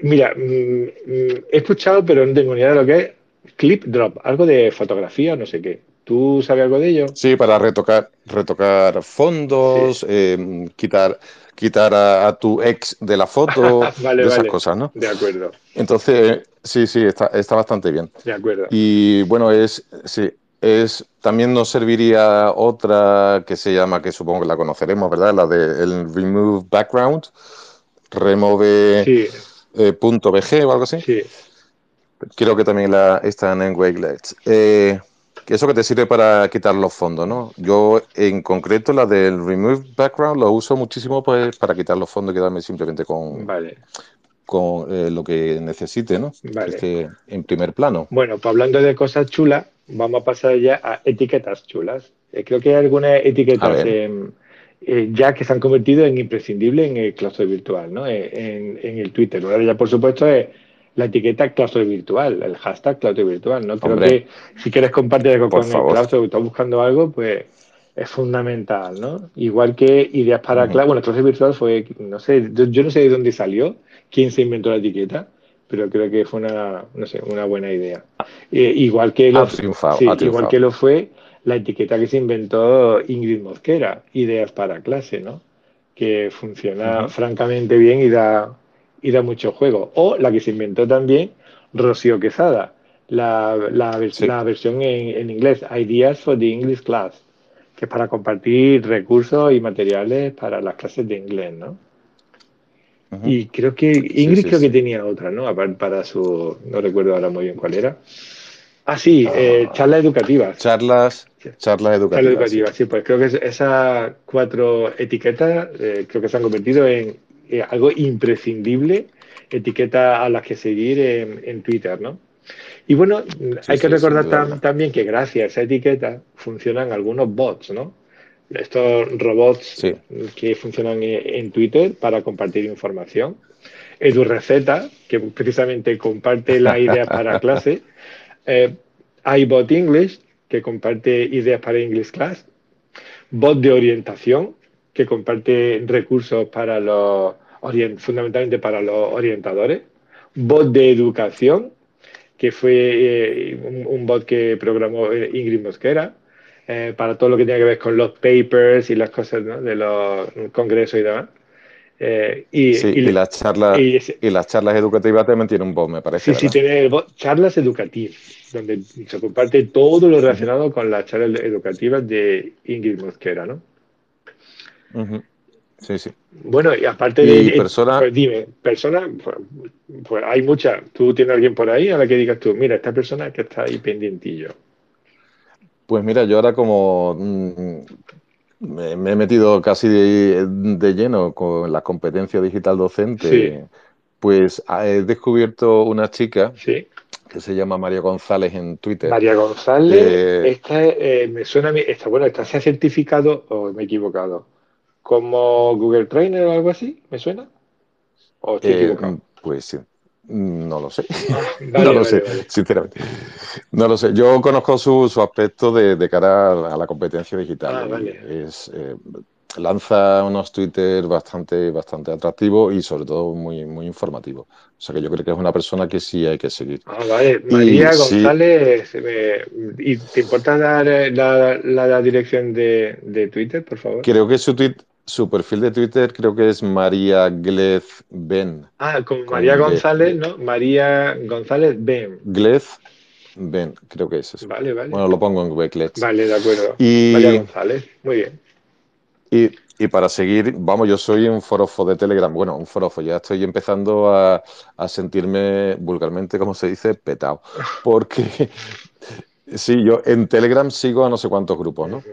A: mira, mm, mm, he escuchado, pero no tengo ni idea de lo que es Clip Drop, algo de fotografía, no sé qué. ¿Tú sabes algo de ello?
B: Sí, para retocar, retocar fondos, eh, quitar quitar a, tu ex de la foto, *laughs* de esas cosas, ¿no?
A: De acuerdo.
B: Entonces, sí, sí, está, está bastante bien.
A: De acuerdo.
B: Y bueno, es, sí, es, también nos serviría otra que se llama, que supongo que la conoceremos, ¿verdad? La de el Remove Background, remove eh, punto .bg o algo así.
A: Sí.
B: Creo que también la, está en Wakelet. Eh, que eso que te sirve para quitar los fondos, ¿no? Yo, en concreto, la del Remove Background lo uso muchísimo pues, para quitar los fondos y quedarme simplemente con, con eh, lo que necesite, ¿no? Vale. en primer plano.
A: Bueno, pues hablando de cosas chulas, vamos a pasar ya a etiquetas chulas. Eh, creo que hay algunas etiquetas eh, ya que se han convertido en imprescindibles en el claustro virtual, ¿no? En, en el Twitter. Ahora ya, por supuesto, es la etiqueta claustro virtual, el hashtag claustro virtual, ¿no? Creo que si quieres compartir algo con el claustro y estás buscando algo, pues es fundamental, ¿no? Igual que ideas para clase, bueno, claustro virtual fue, no sé, yo, no sé de dónde salió, quién se inventó la etiqueta, pero creo que fue una, no sé, una buena idea. Eh, igual que lo, igual que lo fue la etiqueta que se inventó Ingrid Mosquera, ideas para clase, ¿no? Que funciona francamente bien y da y da mucho juego. O la que se inventó también Rocío Quesada, la, la, versión en, inglés, Ideas for the English Class, que es para compartir recursos y materiales para las clases de inglés, ¿no? Y creo que Ingrid creo que tenía otra, ¿no? Para su, no recuerdo ahora muy bien cuál era. Ah, sí, eh, charlas educativas.
B: Charlas, charlas educativas. Charlas educativas,
A: sí. pues creo que esas cuatro etiquetas eh, creo que se han convertido en eh, algo imprescindible, etiqueta a las que seguir en, Twitter, ¿no? Y bueno, hay que recordar también que gracias a esa etiqueta funcionan algunos bots, ¿no? Estos robots que funcionan en Twitter para compartir información. Edu Receta, que precisamente comparte la idea *laughs* para clase. Eh, iBot English, que comparte ideas para English Class. Bot de orientación, que comparte recursos para los fundamentalmente para los orientadores. Bot de educación, que fue eh, un, bot que programó eh, Ingrid Mosquera, eh, para todo lo que tiene que ver con los papers y las cosas de los congresos y demás.
B: y, las charlas, y, las charlas educativas también tienen un bot, me parece.
A: Sí, sí, tiene el bot, charlas educativas, donde se comparte todo lo relacionado con las charlas educativas de Ingrid Mosquera, ¿no?
B: Sí, sí.
A: Bueno, y aparte de. Persona... Pues dime, persona, pues, pues, hay muchas. ¿Tú tienes alguien por ahí a la que digas tú, mira, esta persona que está ahí pendientillo?
B: Pues mira, yo ahora como mm, me, he metido casi de, lleno con la competencia digital docente, pues he descubierto una chica que se llama María González en Twitter.
A: María González, eh, esta eh, me suena a mí, esta, bueno, esta se ha certificado o me he equivocado como Google Trainer o algo así, ¿me suena?
B: ¿O estoy eh, Pues sí. No lo sé. *laughs* *laughs* No lo sé, sinceramente. No lo sé. Yo conozco su, su aspecto de, cara a la competencia digital. Ah, es, eh, lanza unos Twitter bastante, bastante atractivos y sobre todo muy, muy informativos. O sea que yo creo que es una persona que sí hay que seguir.
A: Ah, vale. María González, ¿y te importa dar eh, la, la, dirección de, de, Twitter, por favor?
B: Creo que su tweet su perfil de Twitter creo que es María Glez Ben.
A: Ah, como María González, ¿no? María González Ben.
B: Glez Ben, creo que es eso.
A: Vale, vale.
B: Bueno, lo pongo en Weklets.
A: Vale, de acuerdo. María González, muy bien.
B: Y, para seguir, vamos, yo soy un forofo de Telegram. Bueno, un forofo, ya estoy empezando a, a sentirme vulgarmente, como se dice, petado. *laughs* Porque *laughs* Sí, yo en Telegram sigo a no sé cuántos grupos, ¿no?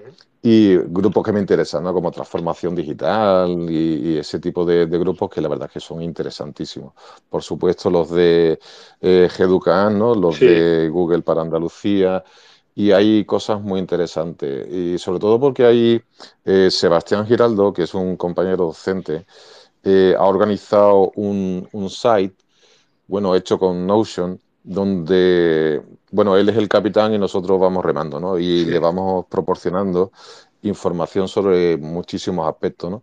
B: Y grupos que me interesan, ¿no? Como transformación digital y, y ese tipo de, de grupos que la verdad es que son interesantísimos. Por supuesto, los de eh, Geducan, ¿no? Los
A: Sí,
B: de Google para Andalucía. Y hay cosas muy interesantes. Y sobre todo porque hay eh, Sebastián Giraldo, que es un compañero docente, eh, ha organizado un, un site bueno, hecho con Notion, donde, bueno, él es el capitán y nosotros vamos remando, ¿no? Y le vamos proporcionando información sobre muchísimos aspectos, ¿no?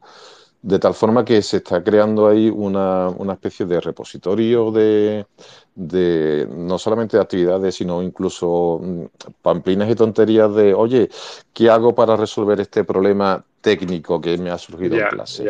B: De tal forma que se está creando ahí una, una especie de repositorio de, de, no solamente de actividades, sino incluso mm, pamplinas y tonterías de, oye, ¿qué hago para resolver este problema técnico que me ha surgido en clase?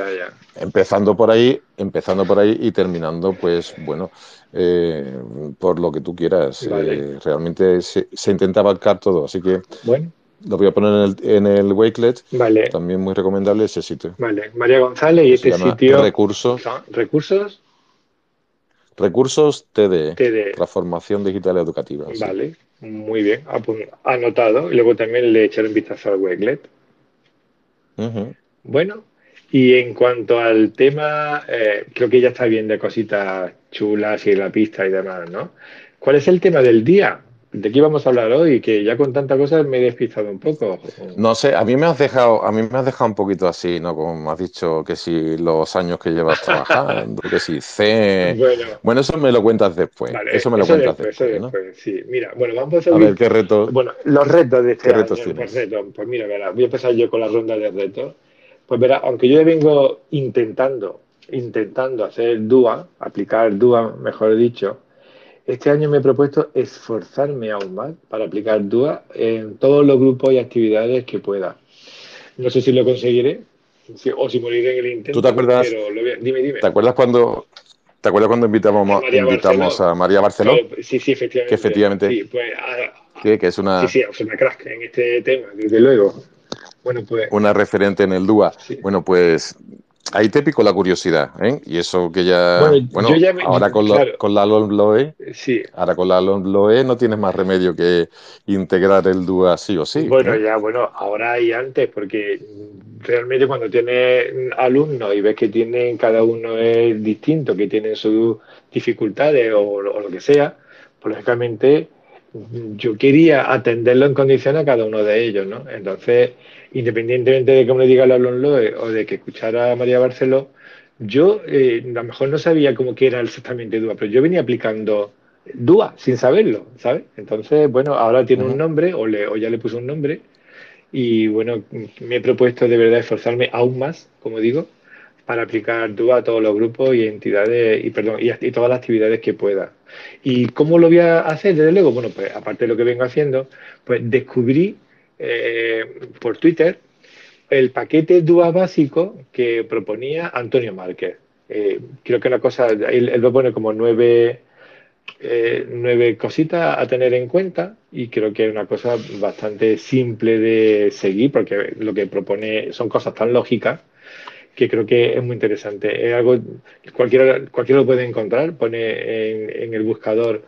B: Empezando por ahí, empezando por ahí y terminando, pues bueno, eh, por lo que tú quieras.
A: Vale.
B: Eh, realmente se, se, intenta abarcar todo, así que
A: Bueno,
B: lo voy a poner en el, en el Wakelet,
A: vale,
B: también muy recomendable ese sitio,
A: vale. María González y este sitio
B: Recursos,
A: recursos
B: Recursos TDE,
A: TD.
B: Transformación Digital Educativa, sí.
A: Vale, muy bien. Anotado. Y luego también le echaré un vistazo al Wakelet. Bueno, y en cuanto al tema, eh, creo que ya está bien de cositas chulas y la pista y demás, ¿no? ¿Cuál es el tema del día? ¿De qué vamos a hablar hoy? Que ya con tanta cosa me he despistado un poco.
B: No sé, a mí me has dejado, a mí me has dejado un poquito así, ¿no? Como me has dicho que si los años que llevas trabajando, que si C.
A: Bueno,
B: Bueno, eso me lo cuentas después.
A: vale,
B: Eso me lo
A: eso
B: cuentas
A: después, eso
B: después, ¿no?
A: después, sí. Mira, bueno, vamos a.
B: A ver, ¿qué retos,
A: Bueno, los retos de
B: qué
A: este
B: retos
A: año, pues
B: tienes?
A: retos, pues mira, verá, voy a empezar yo con la ronda de retos. Pues verá, aunque yo vengo intentando, intentando hacer DUA, aplicar DUA, mejor dicho, este año me he propuesto esforzarme aún más para aplicar DUA en todos los grupos y actividades que pueda. No sé si lo conseguiré o si moriré en el
B: ¿Tú te
A: intento,
B: acuerdas,
A: pero lo voy a- dime, dime.
B: te acuerdas cuando, te acuerdas cuando
A: A
B: invitamos,
A: María
B: invitamos
A: Barceló.
B: a María Barceló?
A: sí, sí,
B: Que
A: efectivamente.
B: efectivamente,
A: Sí, pues a- a-
B: que, que es
A: sí,
B: una,
A: sí, es una crack en este tema, desde luego. Bueno, pues
B: una referente en el DUA.
A: sí.
B: Bueno, pues ahí te picó la curiosidad, ¿eh? Y eso que
A: Bueno,
B: ya, bueno,
A: ya me,
B: ahora con, la, con la LOE,
A: sí,
B: ahora con la LOE no tienes más remedio que integrar el DUA sí o sí,
A: Bueno,
B: ¿eh?
A: ya, bueno, ahora y antes, porque realmente cuando tienes alumnos y ves que tienen, cada uno es distinto, que tienen sus dificultades o, o lo que sea, pues lógicamente yo quería atenderlo en condiciones a cada uno de ellos, ¿no? Entonces, independientemente de cómo le diga el alumno o de que escuchara a María Barceló, yo eh, a lo mejor no sabía cómo que era exactamente DUA, pero yo venía aplicando DUA sin saberlo, ¿sabes? Entonces, bueno, ahora tiene un nombre o, le, o ya le puse un nombre y bueno, me he propuesto de verdad esforzarme aún más, como digo, para aplicar DUA a todos los grupos y entidades y perdón y, y todas las actividades que pueda. ¿Y cómo lo voy a hacer? Desde luego, bueno, pues aparte de lo que vengo haciendo, pues descubrí eh, por Twitter el paquete DUA básico que proponía Antonio Márquez. Eh, creo que una cosa, él, lo pone como nueve eh, nueve cositas a tener en cuenta y creo que es una cosa bastante simple de seguir porque lo que propone son cosas tan lógicas que creo que es muy interesante. Es algo cualquiera, cualquiera lo puede encontrar, pone en, el buscador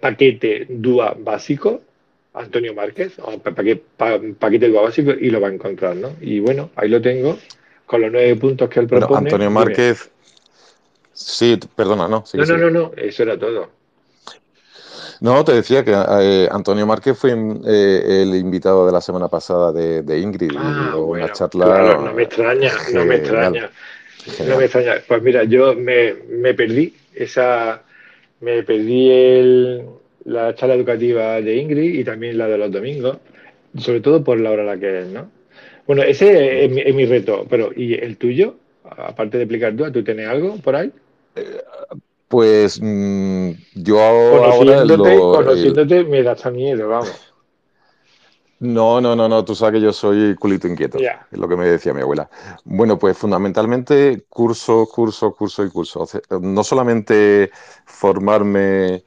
A: paquete DUA básico, Antonio Márquez, o paquete, pa, básico y lo va a encontrar, ¿no? Y bueno, ahí lo tengo con los nueve puntos que él propone.
B: Antonio. Márquez, sí, perdona, no,
A: No, no, no, no, eso era todo.
B: No, te decía que eh, Antonio Márquez fue eh, el invitado de la semana pasada de, de Ingrid
A: Ah,
B: una charla
A: claro, no me extraña, no me
B: genial,
A: extraña, no me extraña. Pues mira, yo me, me perdí esa, me perdí el, la charla educativa de Ingrid y también la de los domingos, sobre todo por la hora a la que es, ¿no? Bueno, ese es mi, es mi reto, pero ¿y el tuyo? Aparte de explicar tú, ¿tú tienes algo por ahí?
B: Pues mm, yo ahora
A: Conociéndote,
B: el-
A: conociéndote me da hasta miedo, vamos.
B: No, no, no, no, tú sabes que yo soy culito inquieto, es lo que me decía mi abuela. Bueno, pues fundamentalmente curso, curso, curso y curso. No solamente formarme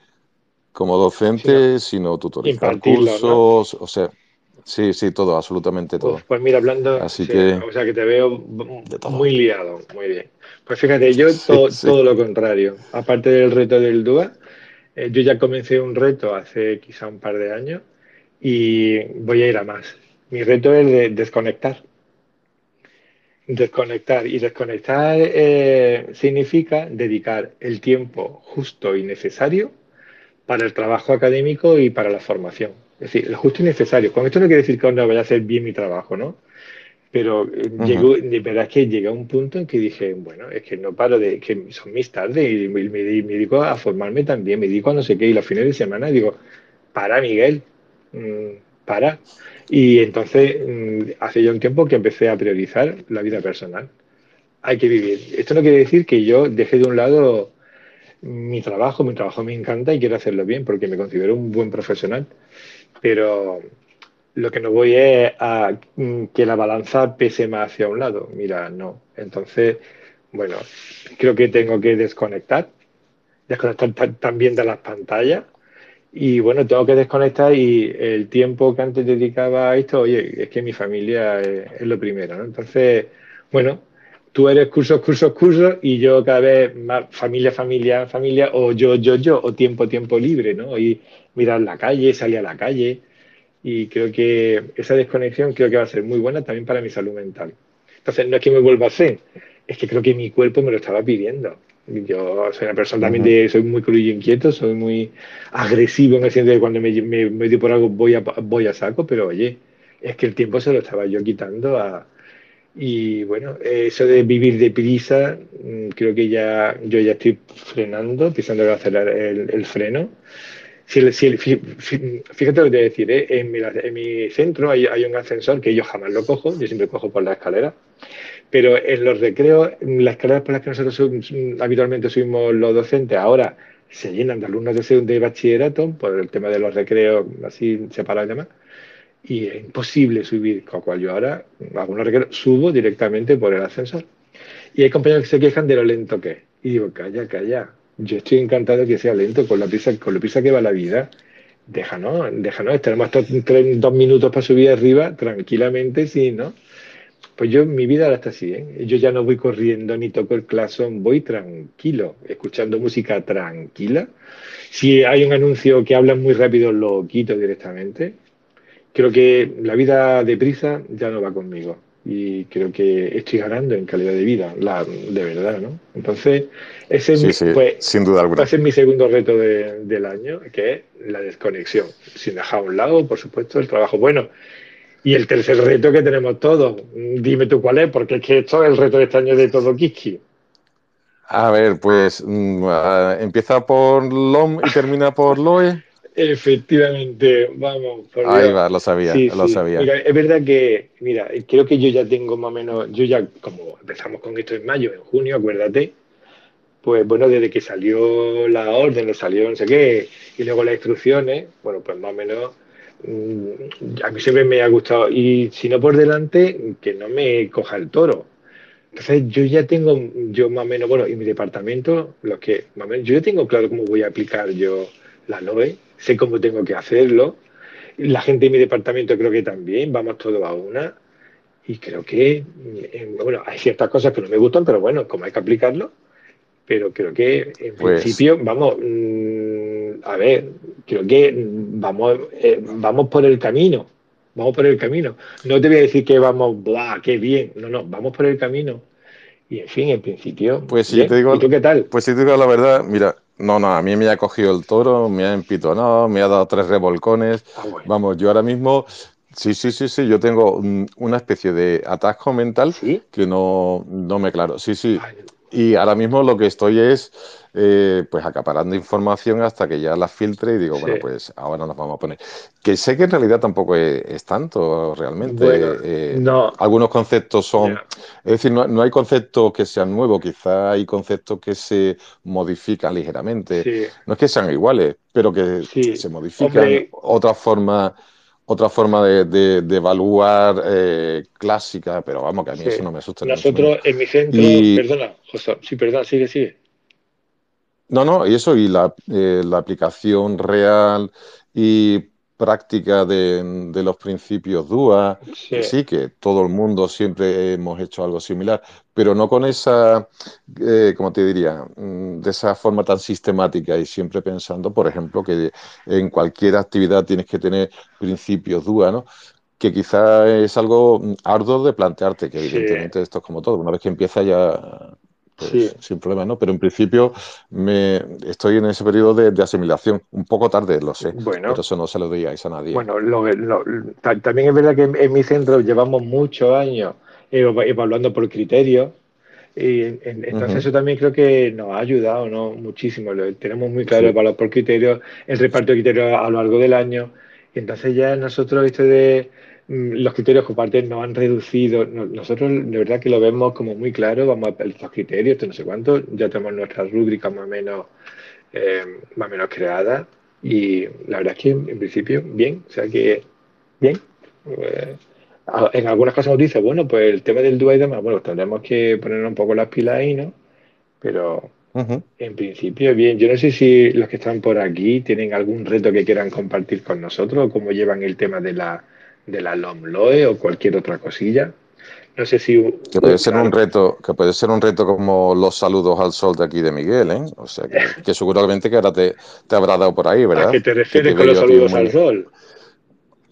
B: como docente, sino tutorizar cursos, o sea, sí, sí, todo, absolutamente
A: Uf,
B: todo.
A: pues mira, hablando,
B: Así
A: sí,
B: que,
A: o sea que te veo muy liado, muy bien. Pues fíjate, yo
B: Sí,
A: to-
B: sí.
A: todo lo contrario. Aparte del reto del DUA, eh, yo ya comencé un reto hace quizá un par de años y voy a ir a más. Mi reto es de desconectar. Desconectar. Y desconectar eh, significa dedicar el tiempo justo y necesario para el trabajo académico y para la formación. Es decir, el justo y necesario. Con esto no quiere decir que no vaya a hacer bien mi trabajo, ¿no? Pero eh, llegó, de verdad es que llegué a un punto en que dije, bueno, es que no paro de, que son mis tardes y me, me, dedico a formarme también, me dedico a no sé qué, y los fines de semana digo, para Miguel, mmm, para. Y entonces, mmm, hace ya un tiempo que empecé a priorizar la vida personal. Hay que vivir. Esto no quiere decir que yo dejé de un lado mi trabajo, mi trabajo me encanta y quiero hacerlo bien porque me considero un buen profesional, pero lo que no voy es a que la balanza pese más hacia un lado. Mira, no. Entonces, bueno, creo que tengo que desconectar, desconectar también de las pantallas. Y bueno, tengo que desconectar y el tiempo que antes dedicaba a esto, oye, es que mi familia es, lo primero. Entonces, bueno, tú eres cursos, cursos, cursos y yo cada vez más familia, familia, familia, o yo, yo, yo, o tiempo, tiempo libre, ¿no? Y mirar la calle, salir a la calle y creo que esa desconexión creo que va a ser muy buena también para mi salud mental. Entonces, no es que me vuelva a hacer, es que creo que mi cuerpo me lo estaba pidiendo. Yo soy una persona también de, soy muy crudo inquieto, soy muy agresivo en el sentido de cuando me, me, me por algo voy a, voy a saco, pero oye, es que el tiempo se lo estaba yo quitando a, y bueno, eso de vivir deprisa, mm, creo que ya yo ya estoy frenando, pisando a acelerar el, el freno. Si, si, fíjate lo que te voy a decir, ¿eh? en, mi, en, mi, centro hay, un ascensor que yo jamás lo cojo, yo siempre cojo por la escalera, pero en los recreos, las escaleras por las que nosotros subimos, habitualmente subimos los docentes, ahora se llenan de alumnos de, de bachillerato por el tema de los recreos así separados y demás, y es imposible subir, con lo cual yo ahora, algunos subo directamente por el ascensor. Y hay compañeros que se quejan de lo lento que es. Y digo, calla, calla, yo estoy encantado que sea lento, con la prisa, con la prisa que va la vida. Déjanos, déjanos, tenemos tres, dos minutos para subir arriba tranquilamente, sí, ¿no? Pues yo, mi vida ahora está así, ¿eh? Yo ya no voy corriendo ni toco el claxon, voy tranquilo, escuchando música tranquila. Si hay un anuncio que habla muy rápido, lo quito directamente. Creo que la vida deprisa ya no va conmigo y creo que estoy ganando en calidad de vida, la, de verdad, ¿no? Entonces, ese
B: sí,
A: es,
B: sí,
A: pues,
B: sin duda alguna.
A: mi segundo reto de, del año, que es la desconexión, sin dejar a un lado, por supuesto, el trabajo bueno. Y el tercer reto que tenemos todos, dime tú cuál es, porque es que esto es el reto de este año de todo Kiski.
B: A ver, pues uh, empieza por LOM y termina por LOE.
A: Efectivamente, vamos.
B: Por Ahí Dios. va, lo sabía,
A: sí,
B: lo
A: sí.
B: sabía.
A: Mira, es verdad que, mira, creo que yo ya tengo más o menos, yo ya, como empezamos con esto en mayo, en junio, acuérdate, pues bueno, desde que salió la orden, salió no sé qué, y luego las instrucciones, bueno, pues más o menos, mmm, a mí siempre me ha gustado, y si no por delante, que no me coja el toro. Entonces yo ya tengo, yo más o menos, bueno, y mi departamento, los que, más o menos, yo ya tengo claro cómo voy a aplicar yo la LOE, sé cómo tengo que hacerlo. La gente de mi departamento creo que también, vamos todos a una. Y creo que, bueno, hay ciertas cosas que no me gustan, pero bueno, como hay que aplicarlo. Pero creo que, en pues... principio, vamos, mmm, a ver, creo que vamos, eh, vamos por el camino. Vamos por el camino. No te voy a decir que vamos, ¡buah, qué bien! No, no, vamos por el camino. Y en fin, en principio.
B: Pues sí, te digo,
A: ¿Y tú qué tal?
B: Pues si te digo la verdad, mira, no, no, a mí me ha cogido el toro, me ha empitonado, me ha dado tres revolcones.
A: Ah, bueno.
B: Vamos, yo ahora mismo, sí, sí, sí, sí, yo tengo un, una especie de atasco mental
A: ¿Sí?
B: que no, no me claro. Sí, sí.
A: Ay,
B: Y ahora mismo lo que estoy es, eh, pues, acaparando información hasta que ya la filtre y digo,
A: Sí.
B: bueno, pues ahora nos vamos a poner. Que sé que en realidad tampoco es, es tanto realmente.
A: Bueno,
B: eh,
A: no,
B: algunos conceptos son, es decir, no, no hay conceptos que sean nuevos, quizá hay conceptos que se modifican ligeramente.
A: sí,
B: No es que sean iguales, pero que
A: sí.
B: se modifican
A: Hombre,
B: otra forma, otra forma de, de- de evaluar eh, clásica, pero vamos, que a mí
A: sí.
B: eso no me asusta.
A: Nosotros en mi centro,
B: Y
A: perdona, José, sí, perdona, sigue, sigue.
B: No, no, y eso, y la, eh, la aplicación real y práctica de, los principios DUA, sí, que todo el mundo siempre hemos hecho algo similar, pero no con esa, eh, como te diría, mm, de esa forma tan sistemática y siempre pensando, por ejemplo, que en cualquier actividad tienes que tener principios DUA, ¿no? que quizá es algo mm, arduo de plantearte, que evidentemente esto es como todo, una vez que empieza ya pues, sin problema, ¿no? Pero en principio me estoy en ese periodo de, asimilación, un poco tarde, lo sé, bueno, pero eso no se lo digáis a nadie.
A: Bueno, también es verdad que en, mi centro llevamos muchos años evaluando por criterios y entonces eso también creo que nos ha ayudado ¿no? muchísimo. Lo, tenemos muy claro el valor por criterios, el reparto de criterios a lo largo del año. Y entonces ya nosotros esto de los criterios comparten no han reducido. Nosotros de verdad que lo vemos como muy claro, vamos a ver los criterios, esto no sé cuánto, ya tenemos nuestras rúbricas más o menos, eh, más o menos creadas y la verdad es que en, principio bien, o sea que bien. Eh, en algunas cosas nos dice, bueno, pues el tema del DUA y demás, bueno, tendremos que poner un poco las pilas ahí, ¿no? Pero en principio, bien. Yo no sé si los que están por aquí tienen algún reto que quieran compartir con nosotros o cómo llevan el tema de la de la LOMLOE o cualquier otra cosilla. No sé si...
B: Que puede ser un reto, que puede ser un reto como los saludos al sol de aquí de Miguel, ¿eh? O sea, que, *laughs* seguramente que ahora te, te, habrá dado por ahí, ¿verdad?
A: ¿A qué te refieres con los saludos al sol?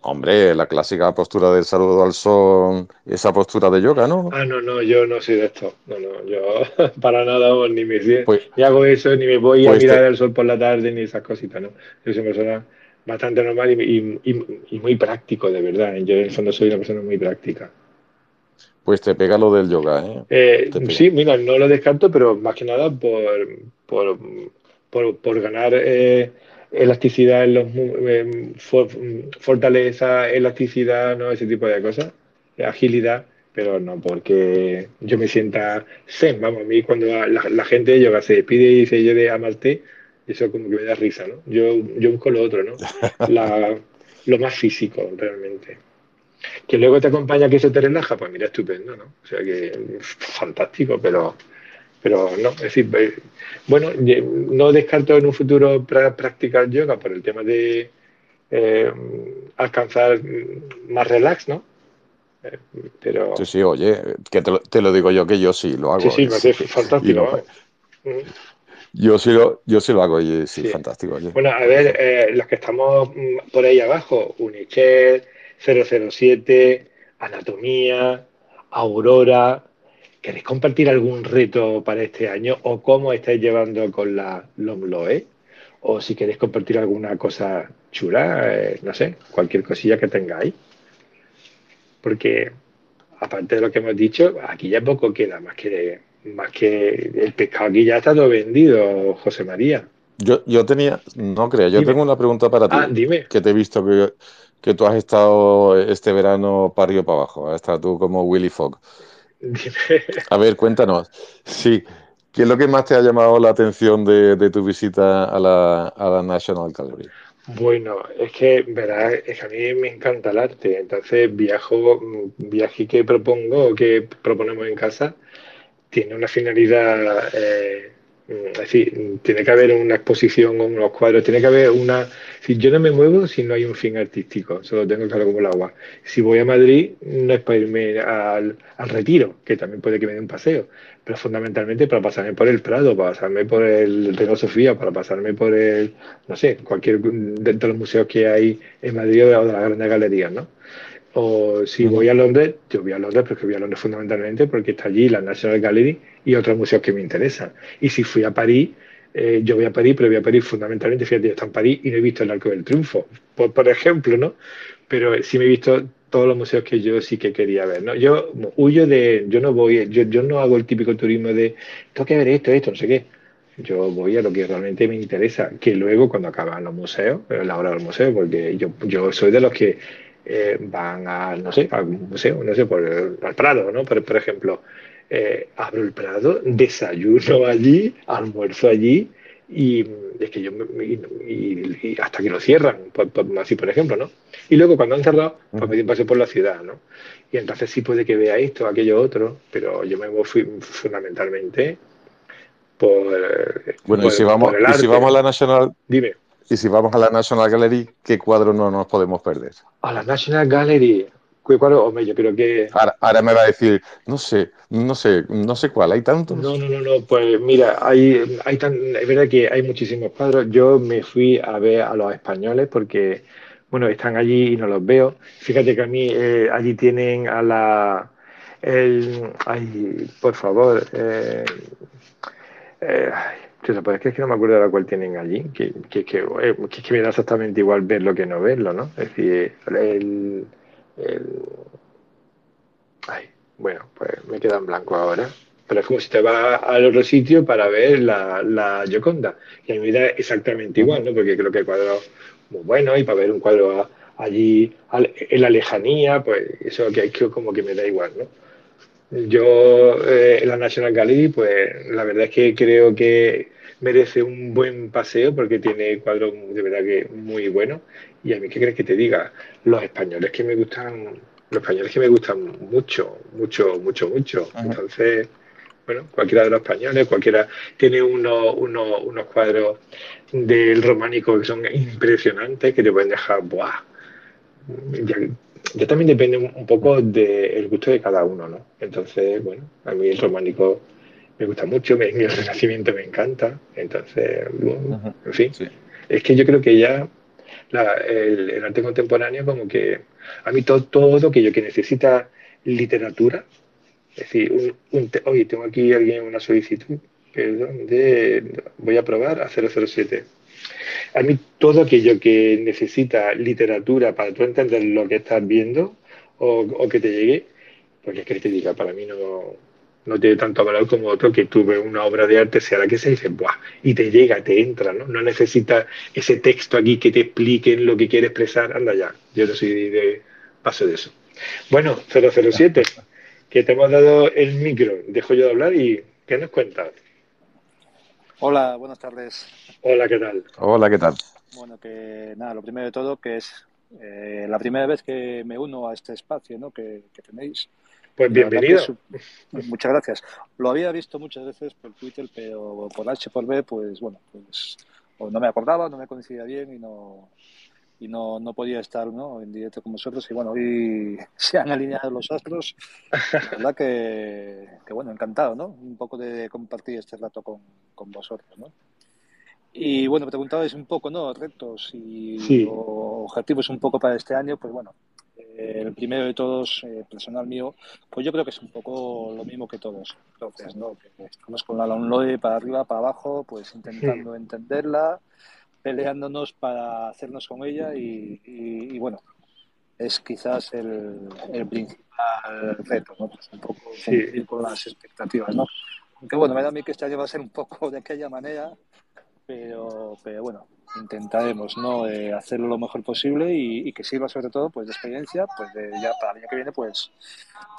B: Hombre, la clásica postura del saludo al sol, esa postura de yoga, ¿no?
A: Ah, no, no, yo no soy de esto. No, no, yo *laughs* para nada ni me pues, ni hago eso, ni me voy a pues mirar el sol por la tarde, ni esas cositas, ¿no? Yo soy una persona bastante normal y, muy práctico, de verdad. Yo en el fondo soy una persona muy práctica.
B: Pues te pega lo del yoga, ¿eh?
A: eh sí, mira, no lo descarto, pero más que nada por, por, ganar eh, elasticidad en los eh, fortaleza, elasticidad, ¿no? Ese tipo de cosas, agilidad, pero no porque yo me sienta zen. Vamos, a mí cuando la, gente de yoga se despide y dice yo de amarte, eso como que me da risa, ¿no? Yo, yo busco lo otro, ¿no? *laughs* lo más físico, realmente. Que luego te acompaña que eso te relaja, pues mira, estupendo, ¿no? O sea que fantástico, pero, pero no, es decir, eh, bueno, no descarto en un futuro practicar yoga por el tema de eh, alcanzar más relax, ¿no?
B: Eh, pero... Sí, sí, oye, que te lo, digo yo que yo sí lo hago.
A: Sí, sí, me hace *laughs* fantástico.
B: Yo sí lo, yo sí lo hago y sí, fantástico.
A: Bueno, a ver, eh, los que estamos mm, por ahí abajo, Unichet, 007, Anatomía, Aurora, ¿queréis compartir algún reto para este año o cómo estáis llevando con la LOMLOE? O si queréis compartir alguna cosa chula, eh, no sé, cualquier cosilla que tengáis. Porque, aparte de lo que hemos dicho, aquí ya poco queda más que más que el pescado aquí ya está todo vendido, José María.
B: Yo, yo tenía, no creo, yo tengo una pregunta para ti.
A: Ah, dime.
B: Que te he visto que, que tú has estado este verano arriba para abajo. Has estado tú como Willy Fogg. Dime. A ver, cuéntanos. Sí, ¿qué es lo que más te ha llamado la atención de, tu visita a la, a la National Gallery?
A: Bueno, es que, verás, es que a mí me encanta el arte. Entonces, viajo, viaje que propongo, que proponemos en casa, tiene una finalidad, eh, es decir, tiene que haber una exposición o unos cuadros, tiene que haber una... Si yo no me muevo si no hay un fin artístico, solo tengo claro como el agua. Si voy a Madrid no es para irme al, retiro, que también puede que me dé un paseo, pero fundamentalmente para pasarme por el Prado, para pasarme por el Reino Sofía, para pasarme por el, no sé, cualquier de los museos que hay en Madrid o de las grandes galerías, ¿no? O si voy a Londres, yo voy a Londres, pero que voy a Londres fundamentalmente porque está allí la National Gallery y otros museos que me interesan. Y si fui a París, eh, yo voy a París, pero voy a París fundamentalmente, fíjate, yo estoy en París y no he visto el Arco del Triunfo, por, por ejemplo, ¿no? Pero sí me he visto todos los museos que yo sí que quería ver, ¿no? Yo huyo de, yo no voy, yo, yo no hago el típico turismo de, tengo que ver esto, esto, no sé qué. Yo voy a lo que realmente me interesa, que luego cuando acaban los museos, la hora del museo, porque yo, yo soy de los que eh, van a, no sé, a algún museo, no sé, por al Prado, ¿no? Por, por ejemplo, eh, abro el Prado, desayuno *laughs* allí, almuerzo allí, y es que yo y, hasta que lo cierran, así por ejemplo, ¿no? Y luego cuando han cerrado, pues me di un paseo por la ciudad, ¿no? Y entonces sí puede que vea esto, aquello otro, pero yo me voy fundamentalmente por.
B: Bueno, y si vamos, y si vamos a la National.
A: Dime
B: Y si vamos a la National Gallery, ¿qué cuadro no nos podemos perder?
A: A la National Gallery. ¿Qué cuadro? Hombre, yo creo que.
B: Ahora, me va a decir, no sé, no sé, no sé cuál, hay tantos.
A: No, no, no, no. Pues mira, hay, hay tan, es verdad que hay muchísimos cuadros. Yo me fui a ver a los españoles porque, bueno, están allí y no los veo. Fíjate que a mí eh, allí tienen a la. El, ay, por favor. Eh, eh, pues es que no me acuerdo de la cual tienen allí, que, que, que, eh, que, que me da exactamente igual verlo que no verlo, ¿no? Es decir, el, el... Ay, bueno, pues me queda en blanco ahora. Pero es como si te vas al otro sitio para ver la, la Gioconda. Y a mí me da exactamente igual, ¿no? Porque creo que el cuadro muy bueno y para ver un cuadro allí en la lejanía, pues eso que hay que como que me da igual, ¿no? Yo eh, la National Gallery, pues la verdad es que creo que merece un buen paseo porque tiene cuadros de verdad que muy buenos. Y a mí, ¿qué crees que te diga? Los españoles que me gustan, los españoles que me gustan mucho, mucho, mucho, mucho. Entonces, bueno, cualquiera de los españoles, cualquiera tiene unos, unos, unos cuadros del románico que son impresionantes, que te pueden dejar, ¡buah! ya también depende un poco del gusto de cada uno, ¿no? Entonces, bueno, a mí el románico me gusta mucho, me, *laughs* el renacimiento me encanta, entonces, bueno, en fin, es que yo creo que ya el, arte contemporáneo como que a mí todo, todo aquello que necesita literatura, es decir, un, oye, tengo aquí alguien una solicitud, perdón, de, voy a probar a 007 a mí todo aquello que necesita literatura para tú entender lo que estás viendo o, que te llegue, porque es que diga, para mí no, no tiene tanto valor como otro que tú ves una obra de arte, sea la que sea, y dices, ¡buah! Y te llega, te entra, ¿no? No necesitas ese texto aquí que te expliquen lo que quiere expresar, anda ya. Yo no soy de paso de eso. Bueno, 007, que te hemos dado el micro, dejo yo de hablar y ¿qué nos cuentas?
C: Hola, buenas tardes.
A: Hola, ¿qué tal?
B: Hola, ¿qué tal?
C: Bueno, que nada, lo primero de todo, que es eh, la primera vez que me uno a este espacio ¿no? que, tenéis.
A: Pues bienvenido.
C: muchas gracias. Lo había visto muchas veces por Twitter, pero por H por B, pues bueno, pues no me acordaba, no me conocía bien y no, y no, no podía estar ¿no? en directo con vosotros. Y bueno, hoy *laughs* se han alineado los astros. La verdad que, que, bueno, encantado, ¿no? Un poco de compartir este rato con, con vosotros, ¿no? Y bueno, preguntabais un poco, ¿no? Retos y objetivos un poco para este año. Pues bueno, eh, el primero de todos, eh, personal mío, pues yo creo que es un poco lo mismo que todos. Entonces, ¿no? estamos con la download para arriba, para abajo, pues intentando entenderla peleándonos para hacernos con ella y, bueno, es quizás el, principal reto, ¿no? Pues un poco cumplir con las expectativas, ¿no? Aunque bueno, me da a mí que este año va a ser un poco de aquella manera, pero, pero bueno, intentaremos ¿no? Eh, hacerlo lo mejor posible y, que sirva sobre todo pues de experiencia, pues de ya para el año que viene pues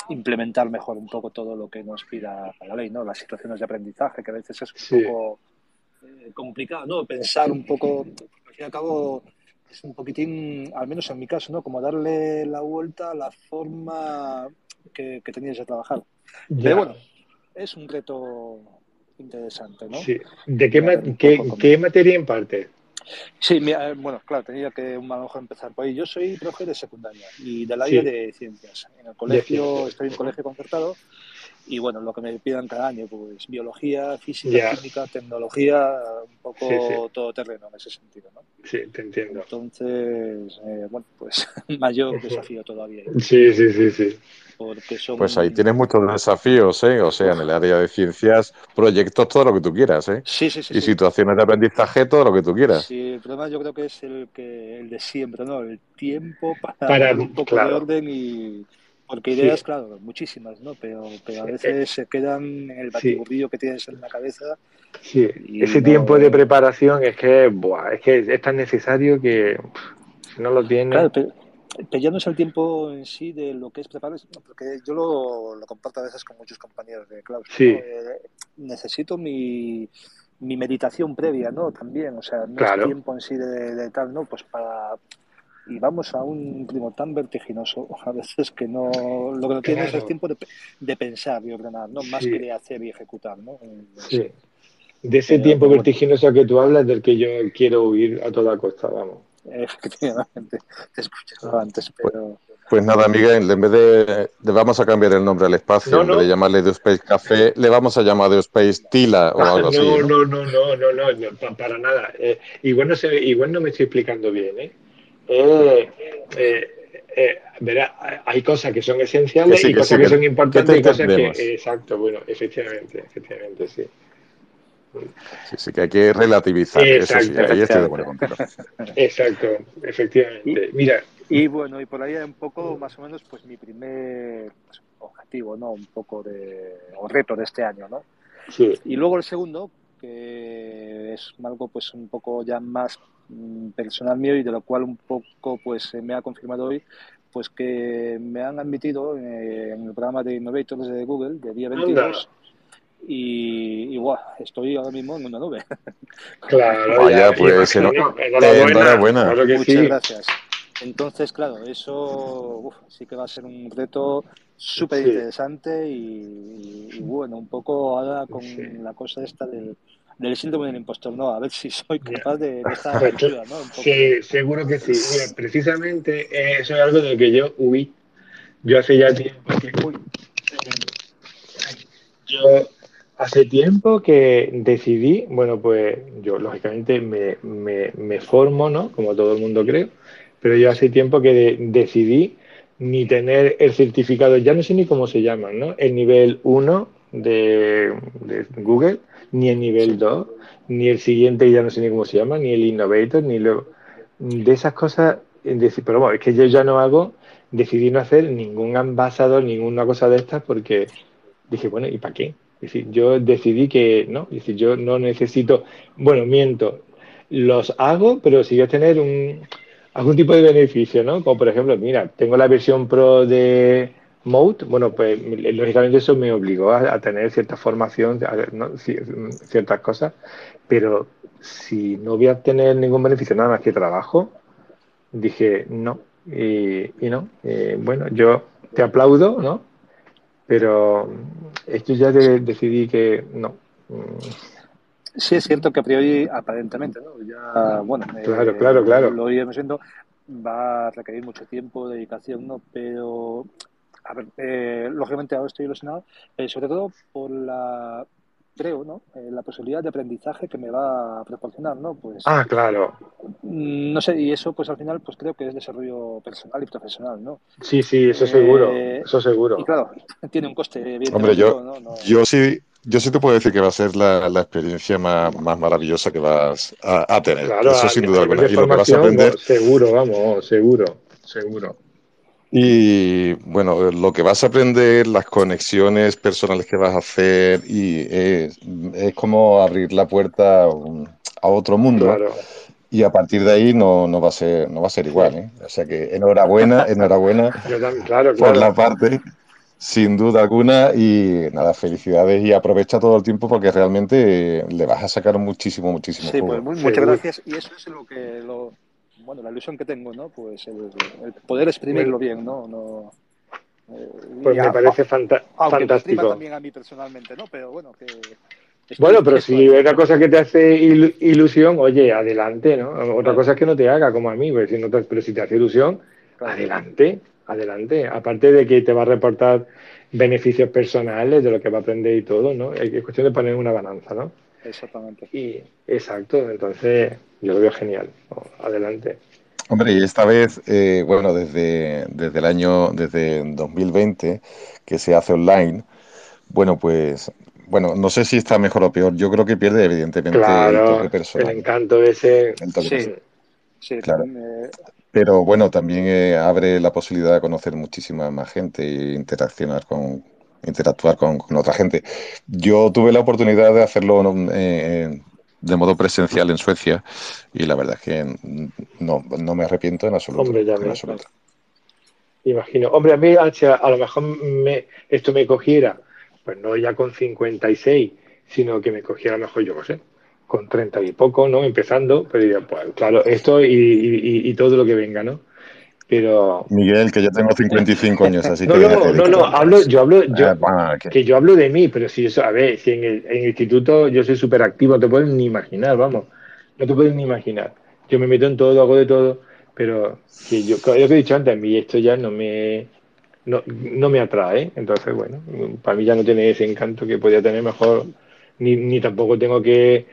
C: implementar mejor un poco todo lo que nos pida la ley, ¿no? Las situaciones de aprendizaje, que a veces es un poco eh, complicado, ¿no? Pensar un poco, al fin y al cabo, es un poquitín, al menos en mi caso, ¿no? Como darle la vuelta a la forma que, que tenías de trabajar. Pero bueno, es un reto interesante, ¿no?
A: Sí. ¿De qué, qué, qué materia imparte?
C: Sí, eh, bueno, claro, tenía que mejor empezar por ahí. Yo soy profe de secundaria y del área de ciencias. En el colegio, estoy en colegio concertado y bueno, lo que me pidan cada año, pues biología, física, química, tecnología, un poco todo terreno en ese sentido, ¿no?
A: Sí, te entiendo.
C: Entonces, eh, bueno, pues *laughs* mayor desafío todavía.
A: Sí, sí, sí, sí.
B: Pues ahí tienes muchos desafíos, ¿eh? O sea, en el área de ciencias, proyectos, todo lo que tú quieras, ¿eh?
C: Sí, sí, sí.
B: Y situaciones de aprendizaje, todo lo que tú quieras.
C: Sí, el problema yo creo que es el, que, el de siempre, ¿no? El tiempo para, para un poco de orden y porque ideas, claro, muchísimas, ¿no? Pero, pero a veces se quedan en el batiburrillo que tienes en la cabeza.
A: Sí, ese tiempo de preparación es que, buah, es que es tan necesario que no lo tienes.
C: Claro, pero, ya no es el tiempo en sí de lo que es preparar, porque yo lo, lo comparto a veces con muchos compañeros de claustro.
A: Sí.
C: Eh, necesito mi, mi meditación previa, ¿no? También, o sea, no es tiempo en sí de, de, tal, ¿no? Pues para, y vamos a un ritmo tan vertiginoso *laughs* a veces que no lo que no tienes es tiempo de, de, pensar y ordenar, ¿no? Más que de hacer y ejecutar, ¿no?
A: Sí. De ese tiempo vertiginoso que tú hablas, del que yo quiero huir a toda costa, vamos.
C: Efectivamente, *laughs* te escuchaba antes, pero...
B: Pues nada, Miguel, en vez de, vamos a cambiar el nombre al espacio, en vez de llamarle The Space Café, le vamos a llamar The Space Tila o algo
A: no,
B: así.
A: No, no, no, no, no, no, para nada. Eh, igual, no se, igual no me estoy explicando bien, ¿eh? Eh, eh eh, verá, hay cosas que son esenciales y cosas que, son importantes y cosas que. Exacto, bueno, efectivamente, efectivamente, sí.
B: Sí, sí, que hay que relativizar. Eso sí, ahí estoy de acuerdo contigo.
A: Exacto, efectivamente. Mira.
C: Y bueno, y por ahí un poco, más o menos, pues mi primer pues, objetivo, ¿no? Un poco de. o reto de este año, ¿no?
A: Sí.
C: Y luego el segundo, que es algo pues un poco ya más personal mío y de lo cual un poco pues me ha confirmado hoy pues que me han admitido eh, en el programa de Innovators de Google de día 22 y, y estoy ahora mismo en una nube. *laughs*
A: Claro,
B: Vaya, pues enhorabuena.
C: Muchas gracias. Entonces, claro, eso sí que va a ser un reto súper interesante y, bueno, un poco ahora con la cosa esta del, del síndrome del impostor, ¿no? A ver si soy capaz de, esta aventura, ¿no?
A: Sí, seguro que sí. Mira, precisamente eso es algo de lo que yo huí. Yo hace ya tiempo que... Uy, yo hace tiempo que decidí, bueno, pues yo lógicamente me, me, me formo, ¿no? Como todo el mundo creo, pero yo hace tiempo que decidí ni tener el certificado, ya no sé ni cómo se llaman, ¿no? El nivel 1 de, Google, ni el nivel 2, ni el siguiente, ya no sé ni cómo se llama, ni el Innovator, ni lo... De esas cosas, pero bueno, es que yo ya no hago, decidí no hacer ningún ambasador, ninguna cosa de estas, porque dije, bueno, ¿y para qué? Decir, yo decidí que no, decir, yo no necesito, bueno, miento, los hago, pero si voy a tener un, algún tipo de beneficio, ¿no? Como por ejemplo, mira, tengo la versión Pro de Mode, bueno, pues lógicamente eso me obligó a, tener cierta formación, ciertas cosas, pero si no voy a tener ningún beneficio nada más que trabajo, dije no, y, no. Eh, bueno, yo te aplaudo, ¿no? Pero esto ya decidí que no.
C: Sí, es cierto que a priori, aparentemente, ¿no? Ya, bueno,
A: claro, claro, claro.
C: lo iremos viendo, va a requerir mucho tiempo, dedicación, ¿no? Pero, a ver, eh, lógicamente ahora estoy ilusionado, pero sobre todo por la, creo, ¿no? Eh, la posibilidad de aprendizaje que me va a proporcionar, ¿no? Pues,
A: ah, claro.
C: Mm, no sé, y eso, pues al final, pues creo que es desarrollo personal y profesional, ¿no?
A: Sí, sí, eso seguro, eh, eso seguro.
C: Y claro, *laughs* tiene un coste, bien.
B: Hombre, yo, ¿no? yo sí yo sí te puedo decir que va a ser la, experiencia más, maravillosa que vas a, tener.
A: Claro,
B: Eso sin duda alguna.
A: Y lo que vas a aprender. Seguro, vamos, seguro, seguro.
B: Y bueno, lo que vas a aprender, las conexiones personales que vas a hacer, y es, como abrir la puerta a otro mundo.
A: Claro.
B: Y a partir de ahí no, no, va a ser no va a ser igual, ¿eh? O sea que enhorabuena, *laughs* enhorabuena
A: claro,
B: por la parte sin duda alguna, y nada, felicidades y aprovecha todo el tiempo porque realmente le vas a sacar muchísimo, muchísimo.
C: Sí, pues muchas gracias. Y eso es lo que, lo, bueno, la ilusión que tengo, ¿no? Pues el, poder exprimirlo bien, ¿no? no
A: eh, pues me parece fantástico.
C: también a mí personalmente, ¿no? Pero bueno, que.
A: bueno, pero si es una cosa que te hace ilusión, oye, adelante, ¿no? Otra cosa es que no te haga, como a mí, pues, si no pero si te hace ilusión, adelante adelante. Aparte de que te va a reportar beneficios personales de lo que va a aprender y todo, ¿no? Es cuestión de poner una balanza, ¿no?
C: Exactamente.
A: Y exacto, entonces yo lo veo genial. Adelante.
B: Hombre, y esta vez, eh, bueno, desde, desde el año, desde 2020, que se hace online, bueno, pues, bueno, no sé si está mejor o peor. Yo creo que pierde, evidentemente,
A: el toque personal. El encanto ese.
C: sí, sí,
B: claro. Pero bueno, también eh, abre la posibilidad de conocer muchísima más gente e interaccionar con, interactuar con, otra gente. Yo tuve la oportunidad de hacerlo eh, de modo presencial en Suecia y la verdad es que no, no me arrepiento en absoluto.
A: Hombre, ya
B: me
A: Imagino. Hombre, a mí a lo mejor me, esto me cogiera, pues no ya con 56, sino que me cogiera mejor, yo no sé, con 30 y poco, ¿no? Empezando, pero diría, pues claro, esto y, todo lo que venga, ¿no? Pero.
B: Miguel, que yo tengo 55 años, así
A: no,
B: que.
A: No, no, no, hablo, yo hablo. Yo,
B: Ah, bueno, que-
A: que yo hablo de mí, pero si eso, a ver, si en el, en el instituto yo soy súper activo, no te puedes ni imaginar, vamos, no te puedes ni imaginar. Yo me meto en todo, hago de todo, pero que yo, como yo te he dicho antes, a mí esto ya no me, no, no me atrae, entonces, bueno, para mí ya no tiene ese encanto que podía tener mejor, ni, ni tampoco tengo que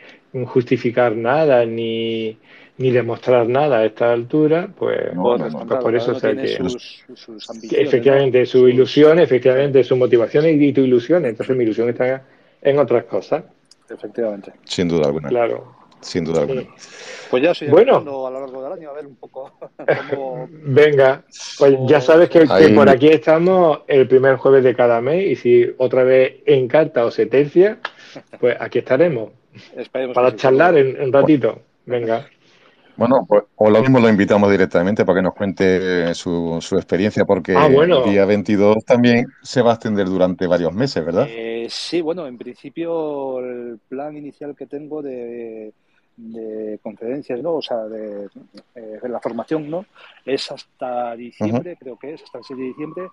A: justificar nada, ni, ni demostrar nada a esta altura, pues,
B: No,
C: Por
B: no,
A: pues eso,
C: tiene
A: que-
C: sus, sus
A: efectivamente
C: ¿no?
A: su
C: Sus-
A: ilusión, efectivamente sus motivaciones y tu ilusión, entonces mi ilusión está en otras cosas,
C: Efectivamente.
B: Sin duda alguna.
A: claro.
B: Sin duda alguna.
A: Sí.
C: Pues ya estoy
A: Bueno.
C: a lo largo del año a ver un poco cómo, *laughs*
A: Venga, pues ya sabes que, por aquí estamos el primer jueves de cada mes y si otra vez encarta o se tercia, pues aquí estaremos
C: esperemos
A: para
C: sí,
A: charlar en un ratito. Venga,
B: Bueno, pues o lo mismo lo invitamos directamente para que nos cuente su, su experiencia, porque
A: Ah, bueno.
B: el día 22 también se va a extender durante varios meses, ¿verdad?
C: Eh, sí, bueno, en principio el plan inicial que tengo de, de conferencias, ¿no? O sea, de, eh, de la formación, ¿no? Es hasta diciembre, creo que es, hasta el 7 de diciembre.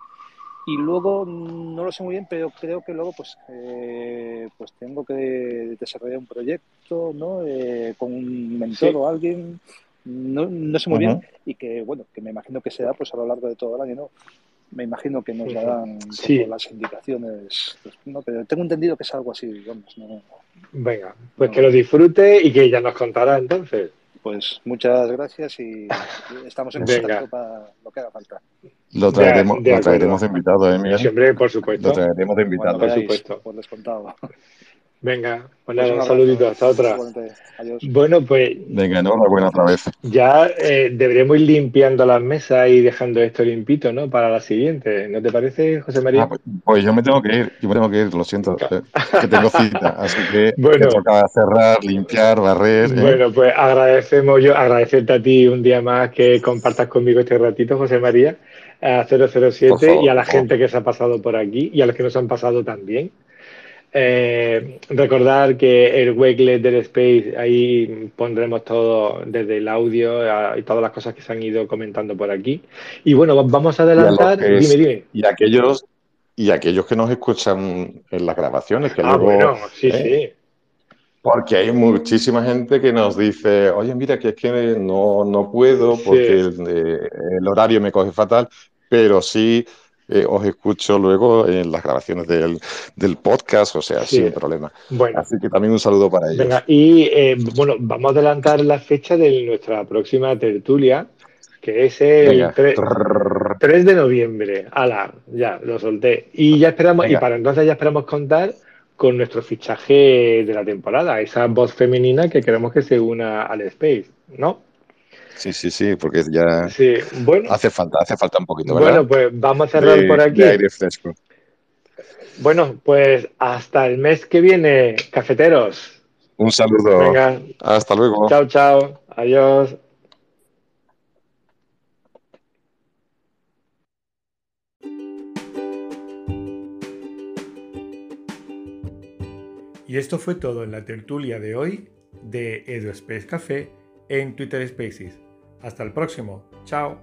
C: Y luego, no lo sé muy bien, pero creo que luego pues, eh, pues tengo que desarrollar un proyecto, ¿no? Eh, con un mentor
A: Sí.
C: o alguien, no, no sé muy bien, y que, bueno, que me imagino que será pues a lo largo de todo el año, ¿no? Me imagino que nos darán
A: Sí.
C: las indicaciones, pues, ¿no? Pero tengo entendido que es algo así, ¿no?
A: venga, pues que lo disfrute y que ya nos contará entonces.
C: Pues muchas gracias y estamos en
A: Venga.
C: contacto para lo que haga falta.
B: Lo traeremos,
A: de
B: lo
A: acuerdo.
B: traeremos de invitado, ¿eh, Miguel?
A: Siempre, por supuesto.
B: Lo traeremos de invitado.
A: por supuesto.
C: por descontado.
A: Venga, pues
C: Pues
A: nada,
C: un
A: saludito, hasta otra.
C: Adiós.
A: Bueno, pues
B: Venga, enhorabuena otra vez.
A: ya eh, deberíamos ir limpiando las mesas y dejando esto limpito, ¿no? Para la siguiente. ¿No te parece, José María?
B: Ah, pues, pues yo me tengo que ir, yo me tengo que ir, lo siento, eh, que tengo cita, *laughs* así que
A: Bueno.
B: me toca cerrar, limpiar, barrer. ¿eh?
A: Bueno, pues agradecemos yo, agradecerte a ti un día más que compartas conmigo este ratito, José María, a 007
B: Por favor,
A: y a la gente que se ha pasado por aquí y a los que nos han pasado también. Eh, recordar que el Wakelet del Space, ahí pondremos todo desde el audio a- y todas las cosas que se han ido comentando por aquí. Y bueno, va- vamos a
B: Y a los
A: adelantar.
B: que es-
A: Dime, dime.
B: Y aquellos, y aquellos que nos escuchan en las grabaciones, que
A: Ah,
B: luego,
A: bueno, sí,
B: ¿eh? porque hay muchísima gente que nos dice, oye, mira, que es que no, no puedo
A: Sí.
B: porque eh, el horario me coge fatal, pero sí eh, os escucho luego en las grabaciones del, del podcast, o sea,
A: Sí.
B: sin problema.
A: Bueno.
B: Así que también un saludo para ellos.
A: Venga, y eh, bueno, vamos a adelantar la fecha de nuestra próxima tertulia, que es el
B: Venga.
A: 3, 3 de noviembre. Ala, ya, lo solté. Y ya esperamos, y para entonces ya esperamos contar con nuestro fichaje de la temporada, esa voz femenina que queremos que se una al Space, ¿no?
B: Sí, sí, sí, porque ya
A: Sí, bueno,
B: hace falta, hace falta un poquito, ¿verdad?
A: bueno, pues vamos a cerrar
B: de,
A: por aquí.
B: de aire fresco.
A: Bueno, pues hasta el mes que viene, cafeteros.
B: Un saludo.
A: Venga,
B: Hasta luego.
A: chao, chao, adiós. Y esto fue todo en la tertulia de hoy de EduSpace Café en Twitter Spaces. Hasta el próximo. Chao.